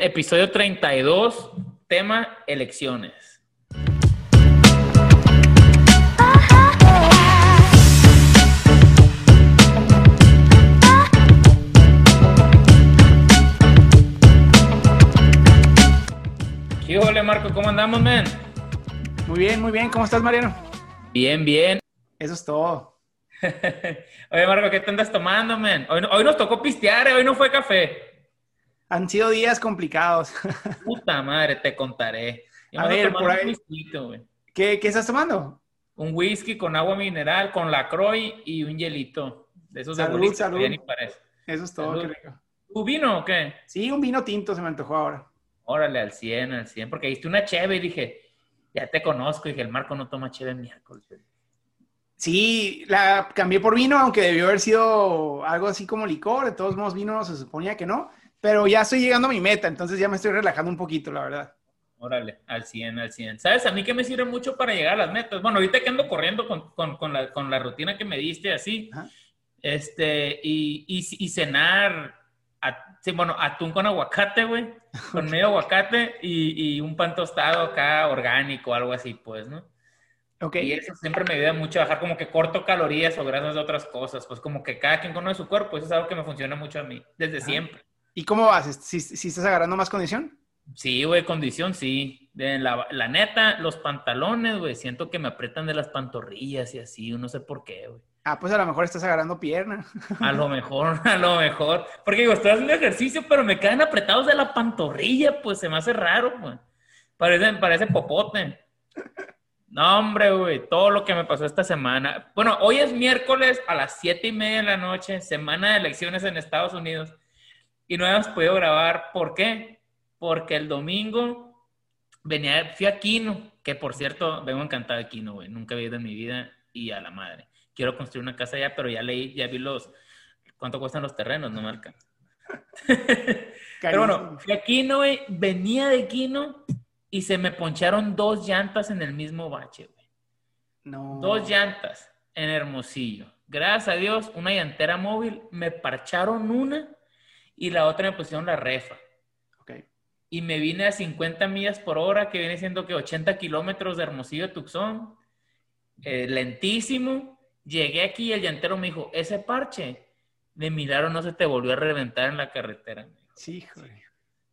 Episodio 32, tema elecciones. ¿Qué hola Marco? ¿Cómo andamos, men? Muy bien, muy bien. ¿Cómo estás, Mariano? Bien, bien. Eso es todo. Oye, Marco, ¿qué te andas tomando, men? Hoy, hoy nos tocó pistear, ¿eh? hoy no fue café. Han sido días complicados. Puta madre, te contaré. Yo A ver, por ahí- güey. ¿Qué, qué estás tomando? un whisky con agua mineral, con la y un hielito. De esos de Salud, que salud. parece. Eso es todo. Salud. qué rico. ¿Tu vino o qué? Sí, un vino tinto se me antojó ahora. Órale, al 100, al 100. Porque diste una cheve y dije, ya te conozco. Y dije, el Marco no toma cheve miércoles. Sí, la cambié por vino, aunque debió haber sido algo así como licor. De todos modos, vino se suponía que no. Pero ya estoy llegando a mi meta, entonces ya me estoy relajando un poquito, la verdad. Órale, al 100, al 100. ¿Sabes? A mí que me sirve mucho para llegar a las metas. Bueno, ahorita que ando corriendo con, con- con la, con la rutina que me diste así, Ajá. este, y, y, y cenar, a- sí, bueno, atún con aguacate, güey, con medio aguacate y, y un pan tostado acá orgánico, algo así, pues, ¿no? Ok. Y eso siempre me ayuda mucho a bajar como que corto calorías o grasas de otras cosas, pues como que cada quien conoce su cuerpo, eso es algo que me funciona mucho a mí, desde Ajá. siempre. ¿Y cómo vas? ¿Si, si estás agarrando más condición? Sí, güey, condición, sí. De la, la neta, los pantalones, güey, siento que me aprietan de las pantorrillas y así, no sé por qué, güey. Ah, pues a lo mejor estás agarrando pierna. A lo mejor, a lo mejor. Porque digo, estoy haciendo ejercicio, pero me quedan apretados de la pantorrilla, pues se me hace raro, güey. Parece, parece popote. No, hombre, güey, todo lo que me pasó esta semana. Bueno, hoy es miércoles a las siete y media de la noche, semana de elecciones en Estados Unidos, y no hemos podido grabar. ¿Por qué? Porque el domingo venía, fui a Quino, que por cierto, vengo encantado de Quino, güey. Nunca había ido en mi vida y a la madre. Quiero construir una casa allá, pero ya leí, ya vi los, cuánto cuestan los terrenos, no alcanza. Pero bueno, fui a Quino, güey, venía de Quino y se me poncharon dos llantas en el mismo bache, güey. no. Dos llantas en Hermosillo. Gracias a Dios, una llantera móvil, me parcharon una y la otra me pusieron la refa. Ok. Y me vine a 50 millas por hora, que viene siendo que 80 kilómetros de Hermosillo a Tucson. Eh, lentísimo. Llegué aquí y el llantero me dijo, ese parche de milagro no se te volvió a reventar en la carretera. me dijo. Sí, joder.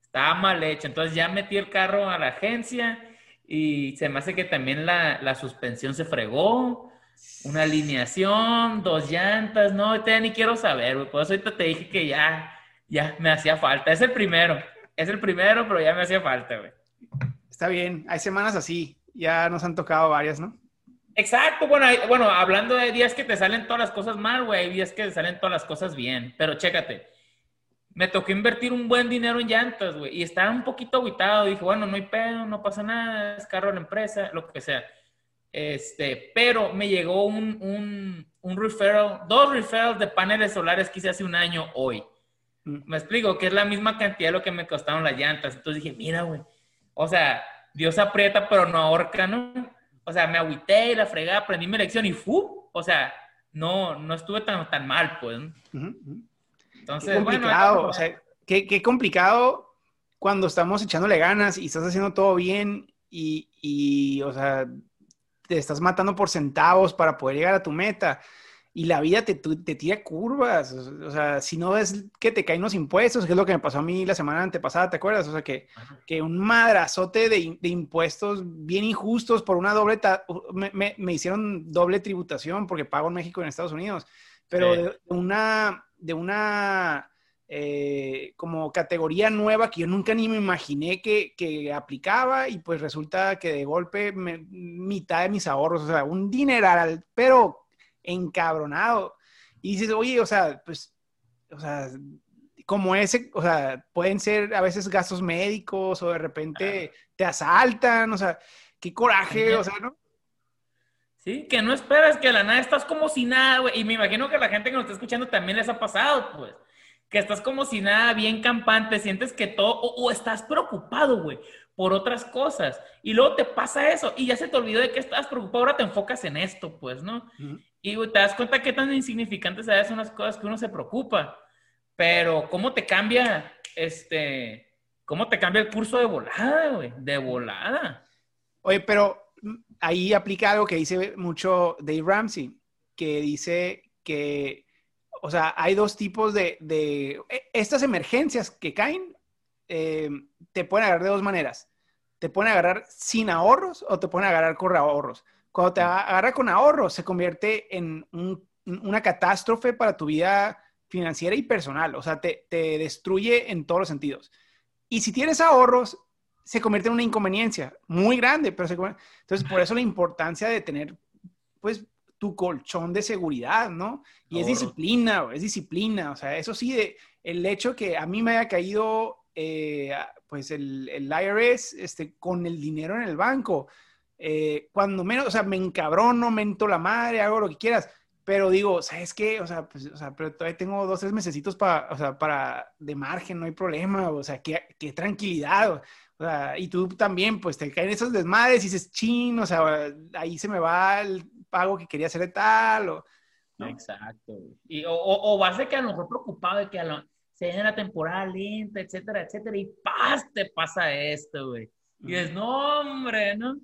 Estaba mal hecho. Entonces ya metí el carro a la agencia y se me hace que también la, la suspensión se fregó. Una alineación, dos llantas, no, ahorita ya ni quiero saber, güey. Por eso ahorita te dije que ya, ya me hacía falta. Es el primero, es el primero, pero ya me hacía falta, güey. Está bien, hay semanas así. Ya nos han tocado varias, ¿no? Exacto, bueno, hay- bueno, hablando de días que te salen todas las cosas mal, güey, hay días que te salen todas las cosas bien, pero chécate, me tocó invertir un buen dinero en llantas, güey, y estaba un poquito aguitado, dije, bueno, no hay pedo, no pasa nada, es carro de la empresa, lo que sea, este, pero me llegó un, un, un referral, dos referrals de paneles solares que hice hace un año hoy. Me explico, que es la misma cantidad de lo que me costaron las llantas, entonces dije, mira, güey, o sea, Dios aprieta pero no ahorca, ¿no? O sea, me agüité y la fregada, aprendí mi lección y ¡fu! O sea, no, no estuve tan, tan mal, pues. Entonces, Qué complicado, eso- o sea, qué, qué complicado cuando estamos echándole ganas y estás haciendo todo bien y, y, o sea, te estás matando por centavos para poder llegar a tu meta y la vida te, te tira curvas, o sea, si no ves que te caen los impuestos, que es lo que me pasó a mí la semana antepasada, ¿te acuerdas? O sea, que, que un madrazote de, de impuestos bien injustos por una doble, me, me- me hicieron doble tributación porque pago en México y en Estados Unidos, pero Sí. de una, de una eh, como categoría nueva que yo nunca ni me imaginé que, que aplicaba y pues resulta que de golpe me- mitad de mis ahorros, o sea, un dineral, pero encabronado. Y dices, oye, o sea, pues, o sea, como ese, o sea, pueden ser a veces gastos médicos o de repente te asaltan, o sea, qué coraje, o sea, ¿no? Sí, que no esperas que a la nada estás como si nada, güey. Y me imagino que a la gente que nos está escuchando también les ha pasado, pues. Que estás como si nada, bien campante, sientes que todo, o, o estás preocupado, güey, por otras cosas. Y luego te pasa eso y ya se te olvidó de que estabas preocupado, ahora te enfocas en esto, pues, ¿no? Ujú. Y te das cuenta qué tan insignificantes son las cosas que uno se preocupa. Pero cómo te cambia, este, ¿cómo te cambia el curso de volada, güey? De volada. Oye, pero ahí aplica algo que dice mucho Dave Ramsey, que dice que, o sea, hay dos tipos de, de e, estas emergencias que caen, eh, te pueden agarrar de dos maneras. Te pueden agarrar sin ahorros o te pueden agarrar con ahorros. Cuando te agarra con ahorros, se convierte en una catástrofe para tu vida financiera y personal. O sea, te, te destruye en todos los sentidos. Y si tienes ahorros, se convierte en una inconveniencia muy grande, pero se Entonces, por eso la importancia de tener, pues, tu colchón de seguridad, ¿no? Y es disciplina, es disciplina. O sea, eso sí, de, el hecho que a mí me haya caído, eh, pues, el, el, IRS este, con el dinero en el banco, eh, cuando menos, o sea, me encabrono, mento la madre, hago lo que quieras, pero digo, ¿sabes qué? O sea, pues, pero todavía tengo dos, tres mesecitos para, o sea, para, de margen, no hay problema, o sea, qué, qué tranquilidad. O sea, y tú también, pues te caen esos desmadres y dices, chin, o sea, ahí se me va el pago que quería hacer de tal. O, Exacto. Y, o, o, vas de que a lo mejor preocupado de que a lo, se viene la temporada lenta, etcétera, etcétera, y ¡paz! te pasa esto, güey. Y dices, no, hombre, ¿no?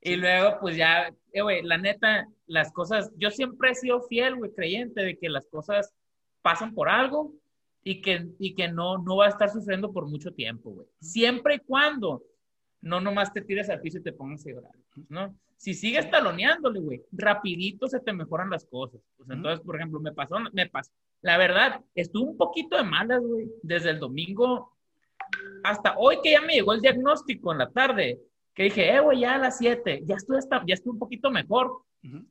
Y luego, pues ya, eh, güey, la neta, las cosas, yo siempre he sido fiel, güey, creyente de que las cosas pasan por algo y que, y que no, no va a estar sufriendo por mucho tiempo, güey. Siempre y cuando no nomás te tires al piso y te pongas a llorar, ¿no? Si sigues taloneándole, güey, rapidito se te mejoran las cosas. Pues entonces, por ejemplo, me pasó, me pasó, la verdad, estuve un poquito de malas, güey, desde el domingo hasta hoy que ya me llegó el diagnóstico en la tarde, que dije, eh, güey, ya a las 7, ya estoy, hasta, ya estoy un poquito mejor,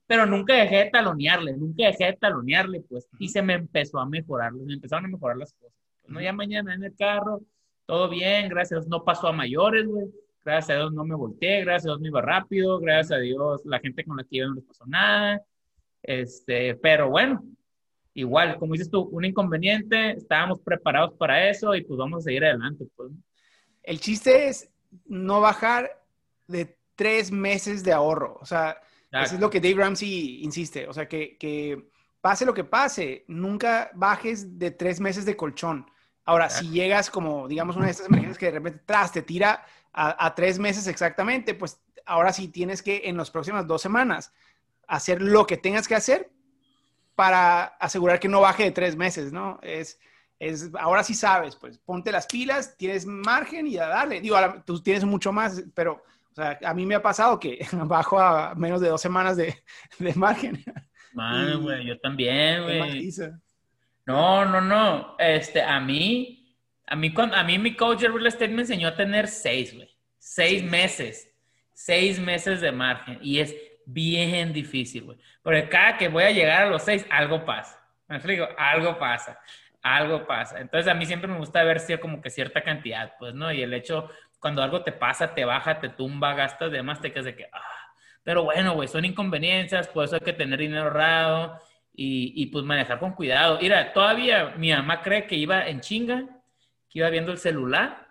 pero nunca dejé de talonearle, nunca dejé de talonearle, pues, y se me empezó a mejorar, me empezaron a mejorar las cosas. Pues, no, ya mañana en el carro, todo bien, gracias a Dios no pasó a mayores, güey, gracias a Dios no me volteé, gracias a Dios no iba rápido, gracias a Dios la gente con la que iba no les pasó nada, este, pero bueno, igual, como dices tú, un inconveniente, estábamos preparados para eso y pues vamos a seguir adelante, pues. El chiste es no bajar de tres meses de ahorro, o sea, eso es lo que Dave Ramsey insiste. O sea, que, pase lo que pase, nunca bajes de tres meses de colchón. Ahora, si llegas como, digamos, una de estas emergencias que de repente tras te tira a, tres meses exactamente, pues ahora sí tienes que en las próximas dos semanas hacer lo que tengas que hacer para asegurar que no baje de tres meses, ¿no? Es, es ahora sí sabes, pues ponte las pilas, tienes margen y a darle. Digo, tú tienes mucho más, pero o sea, a mí me ha pasado que bajo a menos de dos semanas de, de margen. Mano, güey, yo también, güey. No, no, no. Este, a mí, a mí, a mí mi coach de real estate me enseñó a tener seis, güey. Seis meses. Seis meses de margen. Y es bien difícil, güey. Porque cada que voy a llegar a los seis, algo pasa. Me explico, algo pasa. Algo pasa. Entonces a mí siempre me gusta ver si como que cierta cantidad, pues, ¿no? Y el hecho, cuando algo te pasa, te baja, te tumba, gastas demás, te quedas de que, ah, pero bueno, güey, son inconveniencias, por eso hay que tener dinero ahorrado y, y, pues manejar con cuidado. Mira, todavía mi mamá cree que iba en chinga, que iba viendo el celular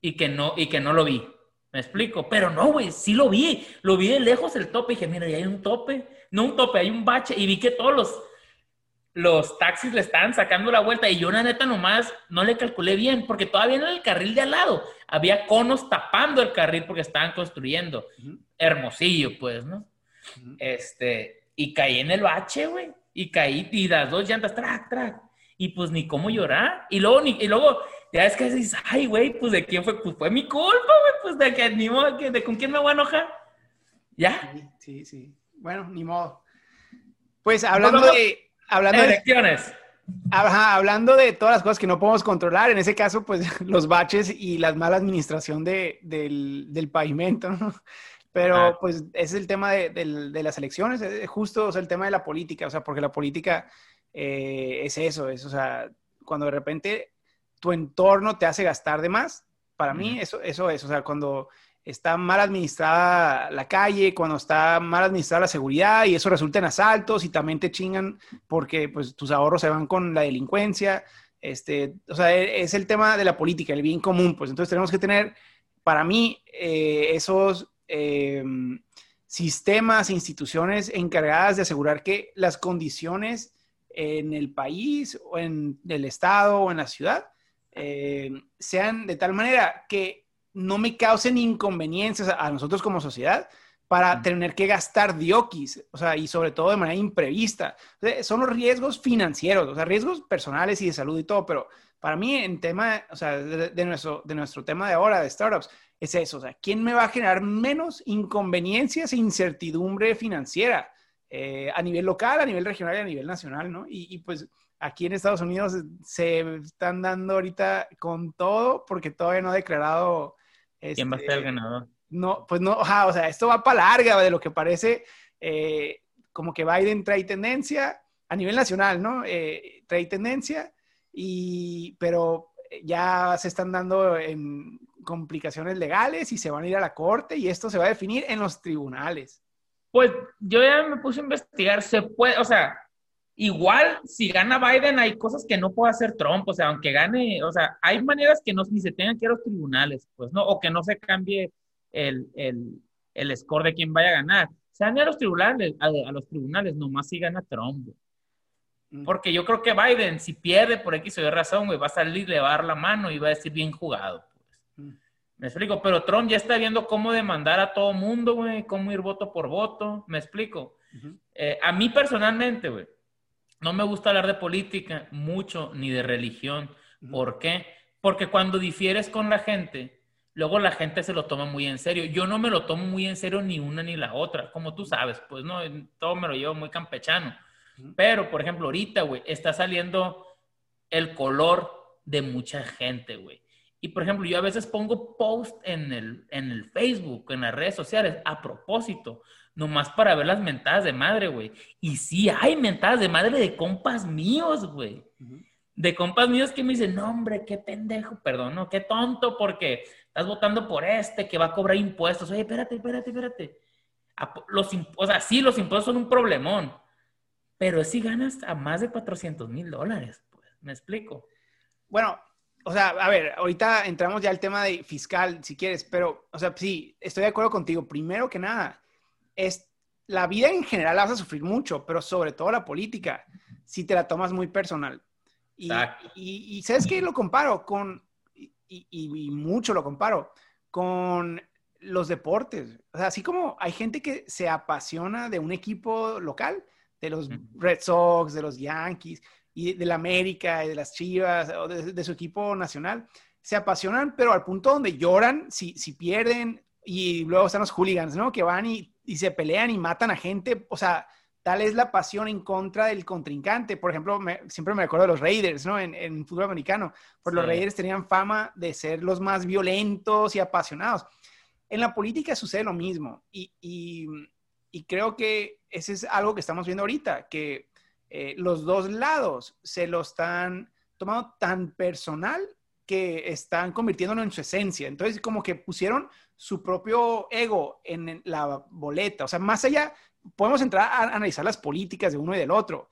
y que no, y que no lo vi. Me explico, pero no, güey, sí lo vi, lo vi de lejos el tope y dije, mira, ahí hay un tope, no un tope, hay un bache y vi que todos los los taxis le estaban sacando la vuelta y yo la neta nomás no le calculé bien porque todavía en el carril de al lado había conos tapando el carril porque estaban construyendo. Hermosillo, pues, ¿no? Este, y caí en el bache, güey. Y caí y las dos llantas, track, track. Y pues ni cómo llorar. Y luego, ni, y luego, ya es que dices, ay, güey, pues de quién fue, pues fue mi culpa, güey, pues de que ni modo, de con quién me voy a enojar. ¿Ya? Sí, sí. Bueno, ni modo. Pues hablando de hablando de hablando de todas las cosas que no podemos controlar, en ese caso, pues los baches y la mala administración de, del, pavimento, Pero pues ese es el tema de, las elecciones, es justo el tema de la política, o sea, porque la política eh, es eso, es, o sea, cuando de repente tu entorno te hace gastar de más, para mí eso, eso es, o sea, cuando está mal administrada la calle, cuando está mal administrada la seguridad y eso resulta en asaltos y también te chingan porque pues tus ahorros se van con la delincuencia. Este, o sea, e, es el tema de la política, el bien común. Pues entonces tenemos que tener, para mí, eh, esos em, sistemas, instituciones encargadas de asegurar que las condiciones en el país o en el estado o en la ciudad eh, sean de tal manera que no me causen inconveniencias a, nosotros como sociedad para tener que gastar diokis, o sea, y sobre todo de manera imprevista. son los riesgos financieros, o sea, riesgos personales y de salud y todo, pero para mí en tema, o sea, de, nuestro, de nuestro tema de ahora, de startups, es eso, o sea, ¿quién me va a generar menos inconveniencias e incertidumbre financiera eh, a nivel local, a nivel regional y a nivel nacional, ¿no? Y, pues aquí en Estados Unidos se están dando ahorita con todo porque todavía no ha declarado... ¿Quién va a ser el este, ganador? No, pues no, o sea, esto va para larga de lo que parece eh, como que Biden trae tendencia a nivel nacional, ¿no? Eh, trae tendencia y, pero ya se están dando en complicaciones legales y se van a ir a la corte y esto se va a definir en los tribunales. Pues yo ya me puse a investigar, se puede, o sea, igual si gana Biden hay cosas que no puede hacer Trump, o sea, aunque gane, o sea, hay maneras que no, ni se tengan que ir a los tribunales, pues, ¿no? O que no se cambie el, el, el score de quién vaya a ganar. Se van a a los tribunales, a, los tribunales, nomás si gana Trump. Mm. Porque yo creo que Biden, si pierde por X o Y razón, güey, va a salir, le va a dar la mano y va a decir bien jugado. Me explico, pero Trump ya está viendo cómo demandar a todo mundo, güey, cómo ir voto por voto. Me explico. Eh, a mí personalmente, güey, no me gusta hablar de política mucho ni de religión. ¿Por qué? Porque cuando difieres con la gente, luego la gente se lo toma muy en serio. Yo no me lo tomo muy en serio ni una ni la otra, como tú sabes, pues no, todo me lo llevo muy campechano. Pero, por ejemplo, ahorita, güey, está saliendo el color de mucha gente, güey. Y, por ejemplo, yo a veces pongo post en el, en el Facebook, en las redes sociales, a propósito, nomás para ver las mentadas de madre, güey. Y sí hay mentadas de madre de compas míos, güey. De compas míos que me dicen, no, hombre, qué pendejo, perdón, no, qué tonto, porque estás votando por este que va a cobrar impuestos. Oye, espérate, espérate, espérate. Los, o sea, sí, los impuestos son un problemón, pero si ganas a más de 400 mil dólares, pues, me explico. Bueno, o sea, a ver, ahorita entramos ya al tema de fiscal, si quieres, pero, o sea, sí, estoy de acuerdo contigo. Primero que nada, es la vida en general la vas a sufrir mucho, pero sobre todo la política, si te la tomas muy personal. Y, y, ¿sabes qué? Lo comparo con, y, y, mucho lo comparo, con los deportes. O sea, así como hay gente que se apasiona de un equipo local, de los Red Sox, de los Yankees, y de la América, y de las Chivas, o de, su equipo nacional, se apasionan, pero al punto donde lloran si, si pierden, y luego están los hooligans, ¿no? Que van y, y, se pelean y matan a gente, o sea, tal es la pasión en contra del contrincante. Por ejemplo, siempre me acuerdo de los Raiders, ¿no? En, en fútbol americano, pues los Raiders tenían fama de ser los más violentos y apasionados. En la política sucede lo mismo, y, y, y creo que ese es algo que estamos viendo ahorita, que eh, los dos lados se lo están tomando tan personal que están convirtiéndolo en su esencia. Entonces, como que pusieron su propio ego en la boleta. O sea, más allá, podemos entrar a analizar las políticas de uno y del otro.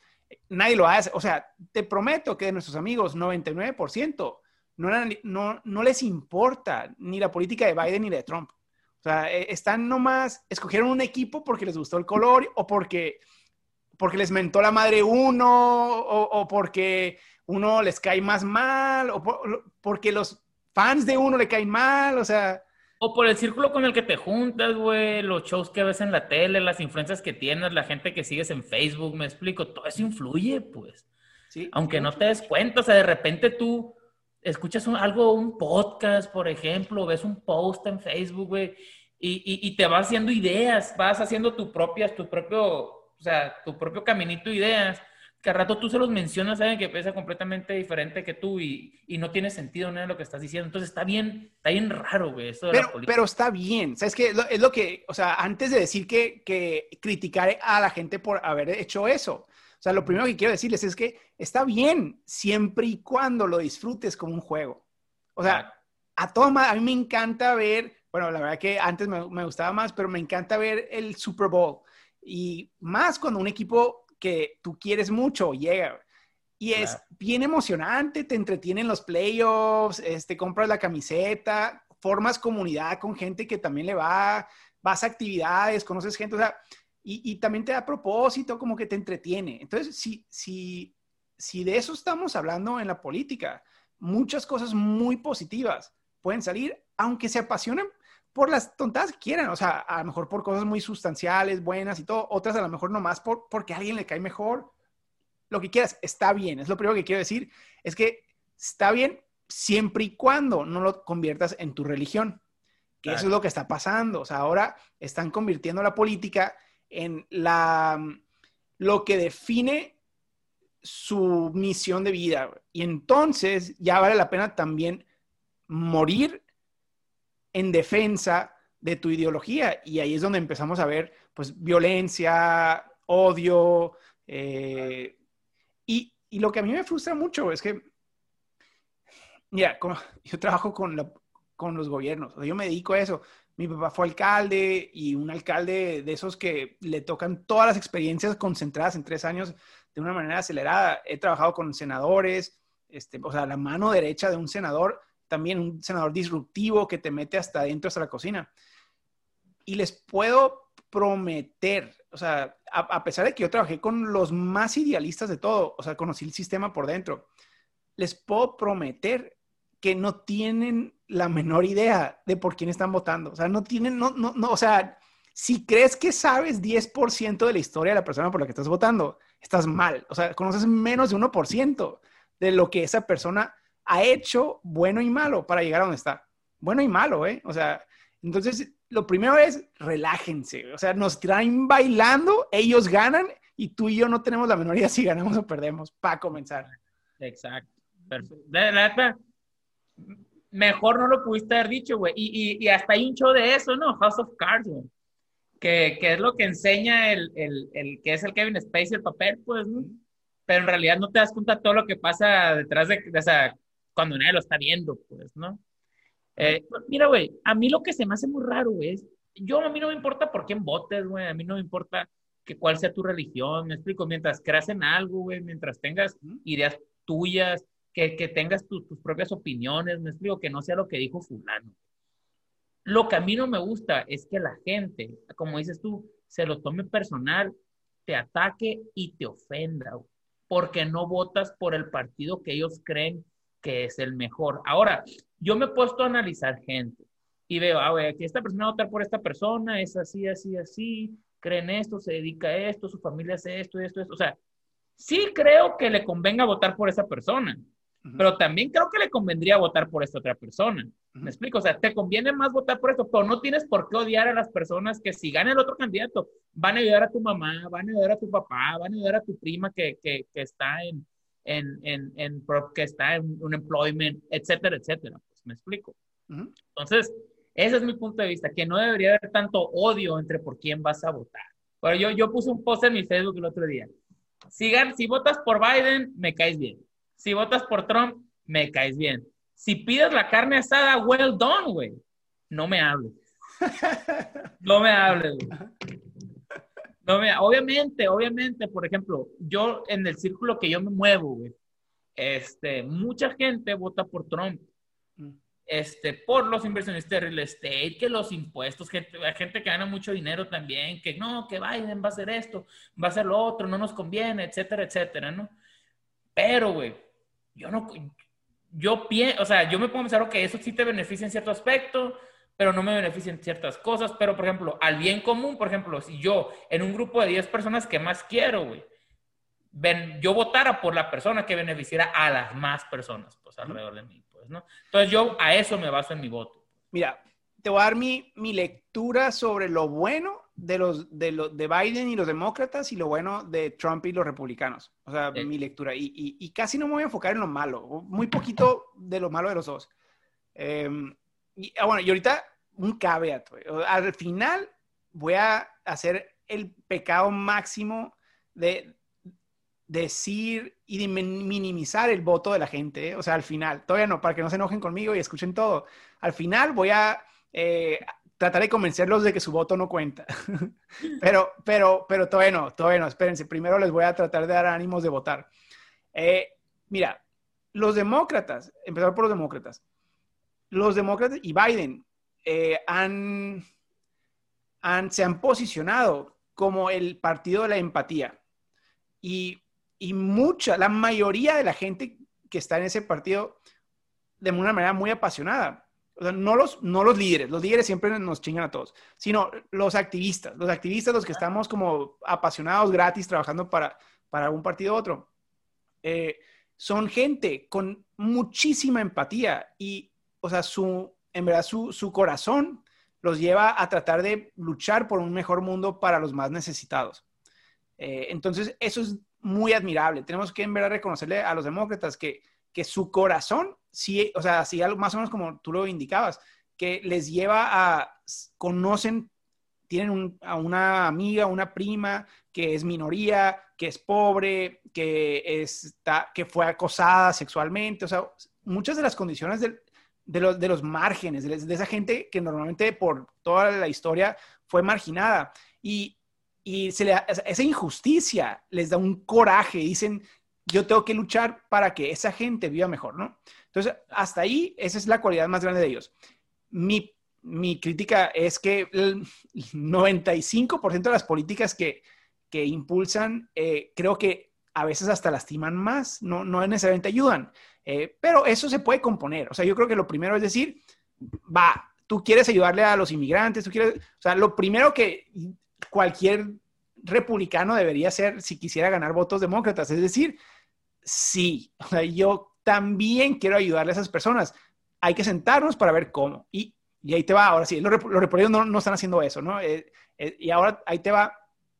Nadie lo hace. O sea, te prometo que de nuestros amigos, 99% no, no, no les importa ni la política de Biden ni de Trump. O sea, e, están nomás, escogieron un equipo porque les gustó el color o porque, porque les mentó la madre uno o, porque uno les cae más mal o porque los fans de uno le caen mal, o sea... O por el círculo con el que te juntas, güey, los shows que ves en la tele, las influencias que tienes, la gente que sigues en Facebook, me explico, todo eso influye, pues. Sí, Aunque no te des cuenta, o sea, de repente tú escuchas algo, un podcast, por ejemplo, ves un post en Facebook, güey, y, y, te vas haciendo ideas, vas haciendo tu propia, tu propio, o sea, tu propio caminito de ideas, que al rato tú se los mencionas saben que piensa completamente diferente que tú y, y, no tiene sentido nada de lo que estás diciendo. Entonces está bien, está bien raro, güey, de pero, pero está bien, ¿sabes qué? Es lo que, o sea, antes de decir que, que criticar a la gente por haber hecho eso, o sea, lo primero que quiero decirles es que está bien siempre y cuando lo disfrutes como un juego. O sea, a todo a mí me encanta ver, bueno, la verdad que antes me, me, gustaba más, pero me encanta ver el Super Bowl. Y más cuando un equipo que tú quieres mucho llega. Y es bien emocionante, te entretienen los playoffs, este, compras la camiseta, formas comunidad con gente que también le va, vas a actividades, conoces gente, o sea, y, también te da propósito, como que te entretiene. Entonces, si, si, si de eso estamos hablando en la política, muchas cosas muy positivas pueden salir, aunque se apasionen por las tontadas que quieran, o sea, a lo mejor por cosas muy sustanciales, buenas y todo, otras a lo mejor nomás por, porque a alguien le cae mejor, lo que quieras, está bien, es lo primero que quiero decir, es que está bien siempre y cuando no lo conviertas en tu religión, que eso es lo que está pasando, o sea, ahora están convirtiendo la política en la, lo que define su misión de vida, y entonces ya vale la pena también morir en defensa de tu ideología. Y ahí es donde empezamos a ver, pues, violencia, odio. Eh, y, lo que a mí me frustra mucho es que, mira, yo trabajo con, con los gobiernos, yo me dedico a eso. Mi papá fue alcalde y un alcalde de esos que le tocan todas las experiencias concentradas en tres años de una manera acelerada. He trabajado con senadores, este, o sea, la mano derecha de un senador también un senador disruptivo que te mete hasta adentro, hasta la cocina. Y les puedo prometer, o sea, a, pesar de que yo trabajé con los más idealistas de todo, o sea, conocí el sistema por dentro, les puedo prometer que no tienen la menor idea de por quién están votando. O sea, no tienen, no, no, no, o sea, si crees que sabes 10% de la historia de la persona por la que estás votando, estás mal. O sea, conoces menos de 1% de lo que esa persona ha hecho bueno y malo para llegar a donde está. Bueno y malo, ¿eh? O sea, entonces lo primero es relájense. O sea, nos traen bailando, ellos ganan y tú y yo no tenemos la menor idea si ganamos o perdemos para comenzar. Exacto. Perfecto. mejor no lo pudiste haber dicho, güey. Y, y, hasta hay un show de eso, ¿no? House of Cards, güey. Que, que, es lo que enseña el, el, el, que es el Kevin Spacey, el papel, pues, ¿no? Pero en realidad no te das cuenta de todo lo que pasa detrás de, de esa cuando nadie lo está viendo, pues, ¿no? Eh, mira, güey, a mí lo que se me hace muy raro, güey, es, yo a mí no me importa por quién votes, güey, a mí no me importa que cuál sea tu religión, me explico, mientras creas en algo, güey, mientras tengas ideas tuyas, que, que tengas tus propias opiniones, me explico, que no sea lo que dijo fulano. Lo que a mí no me gusta es que la gente, como dices tú, se lo tome personal, te ataque y te ofenda, güey, porque no votas por el partido que ellos creen que es el mejor. Ahora, yo me he puesto a analizar gente y veo, ah, güey, que esta persona va a votar por esta persona, es así, así, así, cree en esto, se dedica a esto, su familia hace esto, esto, esto. O sea, sí creo que le convenga votar por esa persona, pero también creo que le convendría votar por esta otra persona. ¿Me explico? O sea, te conviene más votar por esto, pero no tienes por qué odiar a las personas que si gana el otro candidato, van a ayudar a tu mamá, van a ayudar a tu papá, van a ayudar a tu prima que, que, que está en, en, en, en que está en un employment, etcétera, etcétera. Pues me explico. Entonces, ese es mi punto de vista, que no debería haber tanto odio entre por quién vas a votar. Pero yo, yo puse un post en mi Facebook el otro día. Si, si votas por Biden, me caes bien. Si votas por Trump, me caes bien. Si pides la carne asada, well done, güey. No me hables. No me hables, güey obviamente, obviamente, por ejemplo, yo en el círculo que yo me muevo, este, mucha gente vota por Trump. Mm. Este, por los inversionistas de real estate, que los impuestos, gente, gente que gana mucho dinero también, que no, que Biden va a hacer esto, va a hacer lo otro, no nos conviene, etcétera, etcétera, ¿no? Pero, güey, yo no, yo pienso, o sea, yo me puedo pensar, ok, eso sí te beneficia en cierto aspecto, pero no me benefician ciertas cosas. Pero, por ejemplo, al bien común, por ejemplo, si yo en un grupo de 10 personas que más quiero, güey, ven, yo votara por la persona que beneficiara a las más personas, pues, alrededor de mí, pues, ¿no? Entonces, yo a eso me baso en mi voto. Mira, te voy a dar mi, mi lectura sobre lo bueno de los de, los, de Biden y los demócratas y lo bueno de Trump y los republicanos. O sea, mi lectura. Y, y, casi no me voy a enfocar en lo malo, muy poquito de lo malo de los dos. Eh, y, ah, bueno, y ahorita un caveat, Al final voy a hacer el pecado máximo de decir y minimizar el voto de la gente. ¿eh? O sea, al final, todavía no, para que no se enojen conmigo y escuchen todo. Al final voy a eh, tratar de convencerlos de que su voto no cuenta. pero, pero, pero todavía no, todavía no. Espérense, primero les voy a tratar de dar ánimos de votar. Eh, mira, los demócratas, empezar por los demócratas los demócratas y Biden eh, han, se han posicionado como el partido de la empatía. Y, mucha, la mayoría de la gente que está en ese partido de una manera muy apasionada. O sea, no los, no los líderes, los líderes siempre nos chingan a todos, sino los activistas, los activistas, los que estamos como apasionados gratis trabajando para, para un partido u otro. Eh, son gente con muchísima empatía y, o sea, su, en verdad su, su corazón los lleva a tratar de luchar por un mejor mundo para los más necesitados. Eh, entonces, eso es muy admirable. Tenemos que en verdad reconocerle a los demócratas que, que su corazón, sí, o sea, sí, más o menos como tú lo indicabas, que les lleva a, conocen, tienen a una amiga, una prima que es minoría, que es pobre, que, está, que fue acosada sexualmente, o sea, muchas de las condiciones de, los, de los márgenes, de, esa gente que normalmente por toda la historia fue marginada. Y y se le, esa injusticia les da un coraje, dicen, yo tengo que luchar para que esa gente viva mejor, ¿no? Entonces, hasta ahí, esa es la cualidad más grande de ellos. Mi, mi crítica es que el 95% de las políticas que, que impulsan, eh, creo que a veces hasta lastiman más, no, no necesariamente ayudan, eh, pero eso se puede componer. O sea, yo creo que lo primero es decir, va, tú quieres ayudarle a los inmigrantes, tú quieres, o sea, lo primero que cualquier republicano debería ser si quisiera ganar votos demócratas. Es decir, sí, yo también quiero ayudarle a esas personas. Hay que sentarnos para ver cómo. Y, ahí te va, ahora sí, los, los no, están haciendo eso, ¿no? Eh, eh, y ahora ahí te va,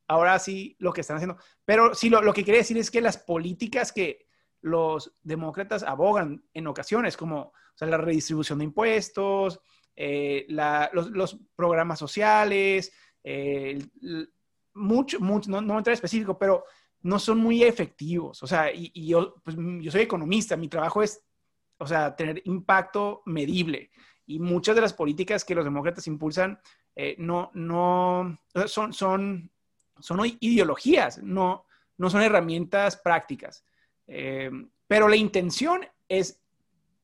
ahora sí lo que están haciendo. Pero sí, lo, que quería decir es que las políticas que los demócratas abogan en ocasiones, como la redistribución de impuestos, eh, los, los, programas sociales, eh, mucho, mucho, no, no entrar específico, pero no son muy efectivos. O sea, y, yo, pues, yo soy economista, mi trabajo es, o sea, tener impacto medible. Y muchas de las políticas que los demócratas impulsan eh, no, no, son, son, son ideologías, no, no son herramientas prácticas. Eh, pero la intención es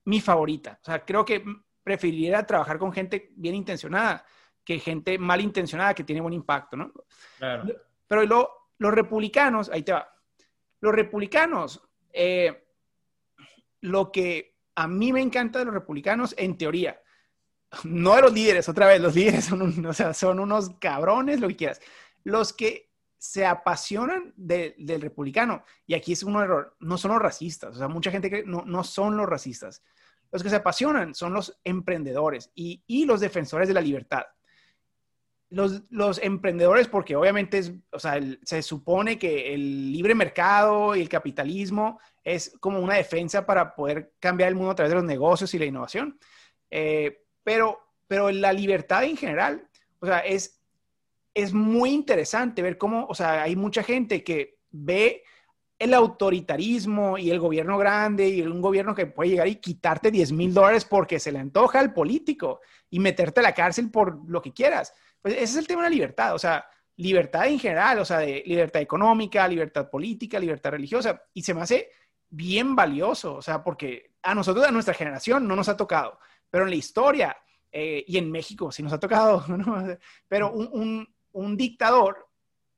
mi favorita. O sea, creo que preferiría trabajar con gente bien intencionada que gente malintencionada que tiene buen impacto, ¿no? Claro. Pero los republicanos, ahí te va, los republicanos, eh, lo que a mí me encanta de los republicanos, en teoría, no de los líderes, otra vez, los líderes son, son unos cabrones, lo que quieras, los que se apasionan del republicano, y aquí es un error, no son los racistas, o sea, mucha gente que no, no son los racistas. Los que se apasionan son los emprendedores y, y los defensores de la libertad los, emprendedores, porque obviamente o sea, se supone que el libre mercado y el capitalismo es como una defensa para poder cambiar el mundo a través de los negocios y la innovación. Eh, pero, pero la libertad en general, o sea, es, es muy interesante ver cómo, o sea, hay mucha gente que ve el autoritarismo y el gobierno grande y un gobierno que puede llegar y quitarte 10 mil dólares porque se le antoja al político y meterte a la cárcel por lo que quieras. Pues ese es el tema de la libertad, o sea, libertad en general, o sea, de libertad económica, libertad política, libertad religiosa, y se me hace bien valioso, o sea, porque a nosotros, a nuestra generación, no nos ha tocado, pero en la historia eh, y en México sí nos ha tocado, pero un, dictador,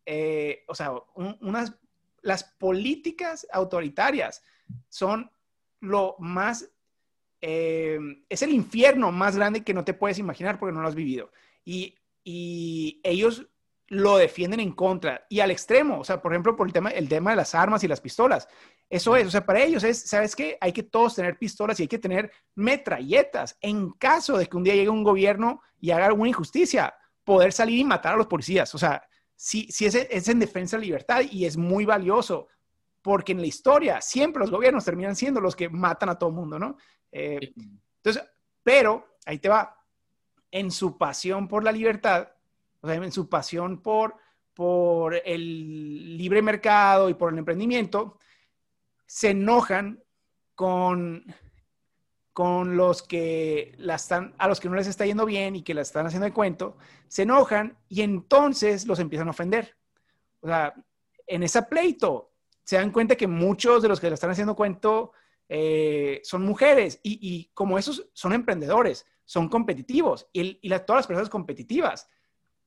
eh, o sea, unas, las políticas autoritarias son lo más, eh, es el infierno más grande que no te puedes imaginar porque no lo has vivido. Y y ellos lo defienden en contra y al extremo, o sea, por ejemplo, por el tema, el tema de las armas y las pistolas. Eso es, o sea, para ellos es, ¿sabes qué? Hay que todos tener pistolas y hay que tener metralletas en caso de que un día llegue un gobierno y haga alguna injusticia, poder salir y matar a los policías. O sea, sí, sí es, es en defensa de la libertad y es muy valioso porque en la historia siempre los gobiernos terminan siendo los que matan a todo el mundo, ¿no? Eh, entonces, pero ahí te va, en su pasión por la libertad, o sea, en su pasión por, por el libre mercado y por el emprendimiento, se enojan con, con los que la están, a los que no les está yendo bien y que la están haciendo de cuento, se enojan y entonces los empiezan a ofender. O sea, en ese pleito se dan cuenta que muchos de los que la están haciendo cuento eh, son mujeres y, y, como esos son emprendedores, son competitivos y, y todas las personas competitivas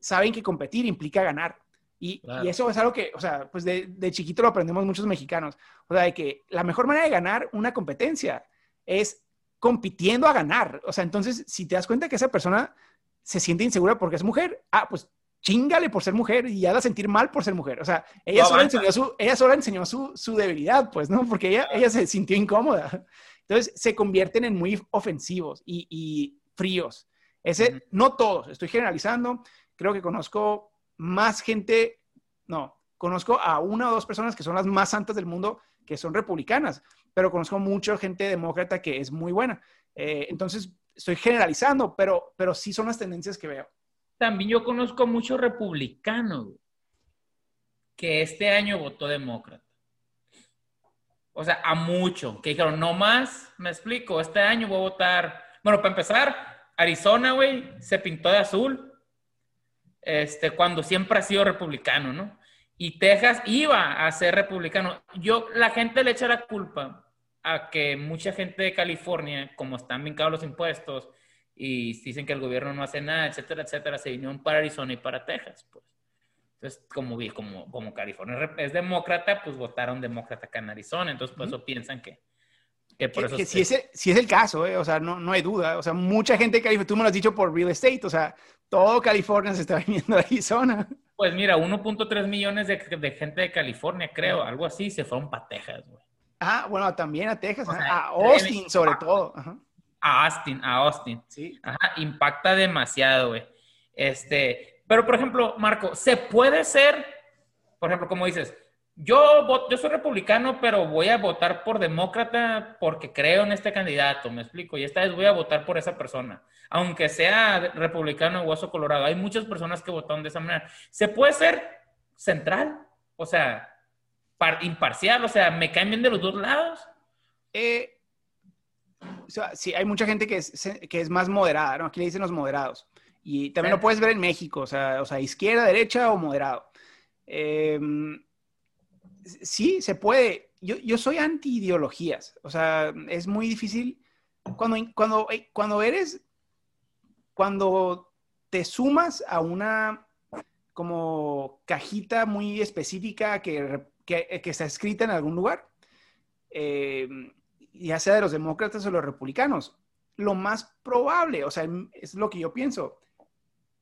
saben que competir implica ganar. Y, y, eso es algo que, o sea, pues de, de, chiquito lo aprendemos muchos mexicanos. O sea, de que la mejor manera de ganar una competencia es compitiendo a ganar. O sea, entonces, si te das cuenta que esa persona se siente insegura porque es mujer, ah, pues chingale por ser mujer y a sentir mal por ser mujer. O sea, ella solo enseñó, su, ella solo enseñó su, su, debilidad, pues, ¿no? Porque ella, ella se sintió incómoda. Entonces, se convierten en muy ofensivos y, y fríos. Ese, no todos, estoy generalizando. Creo que conozco más gente, no, conozco a una o dos personas que son las más santas del mundo que son republicanas, pero conozco mucha gente demócrata que es muy buena. Eh, entonces, estoy generalizando, pero, pero sí son las tendencias que veo. También yo conozco muchos republicanos que este año votó demócrata. O sea, a mucho. Que dijeron, no más, me explico, este año voy a votar. Bueno, para empezar, Arizona, güey, se pintó de azul. Este, cuando siempre ha sido republicano, ¿no? Y Texas iba a ser republicano. Yo, la gente le echa la culpa a que mucha gente de California, como están vincados los impuestos y dicen que el gobierno no hace nada, etcétera, etcétera, se vinieron para Arizona y para Texas, pues. Entonces, como, como, como California es demócrata, pues votaron demócrata acá en Arizona, entonces por eso piensan que, que por eso... si, es, si es el caso, ¿eh? o sea, no, no hay duda, o sea, mucha gente de California, tú me lo has dicho por real estate, o sea, todo California se está viniendo a Arizona. Pues mira, 1.3 millones de, de, gente de California, creo, algo así, se fueron para Texas, güey. Ah, bueno, también a Texas, a Austin sobre todo. A Austin, a Austin. Sí. Ajá, impacta demasiado, güey. Este, pero por ejemplo, Marco, ¿se puede ser, por ejemplo, como dices, yo, yo soy republicano, pero voy a votar por demócrata porque creo en este candidato, me explico, y esta vez voy a votar por esa persona, aunque sea republicano o hueso colorado. Hay muchas personas que votaron de esa manera. ¿Se puede ser central? O sea, imparcial, o sea, ¿me caen bien de los dos lados? Eh, sí, hay mucha gente que es, que es más moderada, ¿no? Aquí le dicen los moderados. Y también lo puedes ver en México, o sea, o sea izquierda, derecha o moderado. Em, sí, se puede. Yo, yo soy anti ideologías, o sea, es muy difícil. Cuando, cuando, eh, cuando eres, cuando te sumas a una como cajita muy específica que que, está escrita en algún lugar, eh, ya sea de los demócratas o los republicanos. Lo más probable, o sea, es lo que yo pienso,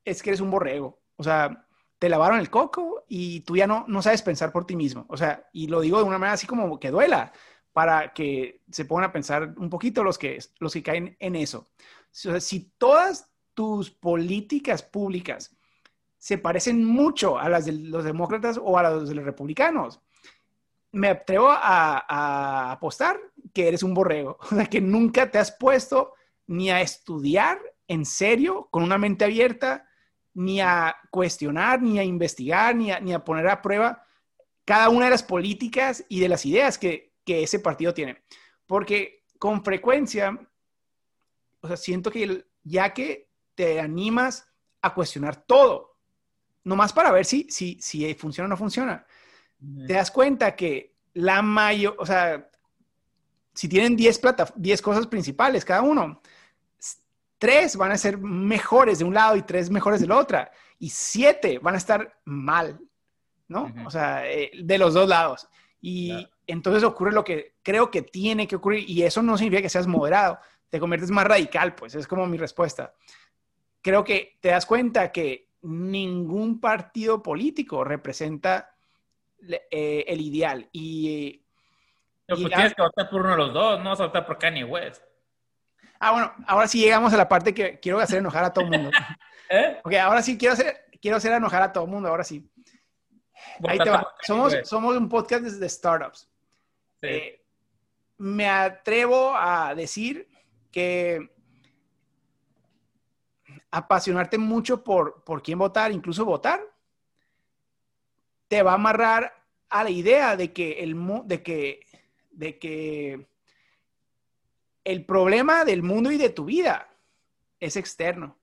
es que eres un borrego. O sea, te lavaron el coco y tú ya no, no sabes pensar por ti mismo. O sea, y lo digo de una manera así como que duela, para que se pongan a pensar un poquito los que, los que caen en eso. si todas tus políticas públicas se parecen mucho a las de los demócratas o a las de los republicanos, me atrevo a, apostar que eres un borrego, o sea, que nunca te has puesto ni a estudiar en serio, con una mente abierta, ni a cuestionar, ni a investigar, ni a, ni a poner a prueba cada una de las políticas y de las ideas que, que ese partido tiene. Porque con frecuencia, o sea, siento que ya que te animas a cuestionar todo, nomás para ver si, si, si funciona o no funciona, te das cuenta que la mayor, o sea, si tienen 10 10 cosas principales cada uno, tres van a ser mejores de un lado y tres mejores de la otra, y siete van a estar mal, ¿no? O sea, eh, de los dos lados. Y entonces ocurre lo que creo que tiene que ocurrir, y eso no significa que seas moderado, te conviertes más radical, pues es como mi respuesta. Creo que te das cuenta que ningún partido político representa eh, el ideal. Y, Pero pues tienes que votar por uno de los dos, no vas a votar por Kanye West. Ah, bueno, ahora sí llegamos a la parte que quiero hacer enojar a todo el mundo. ¿Eh? Ok, ahora sí quiero hacer, quiero hacer enojar a todo el mundo, ahora sí. Ahí te va. Somos, somos un podcast de startups. Eh, me atrevo a decir que apasionarte mucho por, por quién votar, incluso votar, te va a amarrar a la idea de que el, de que, de que el problema del mundo y de tu vida es externo.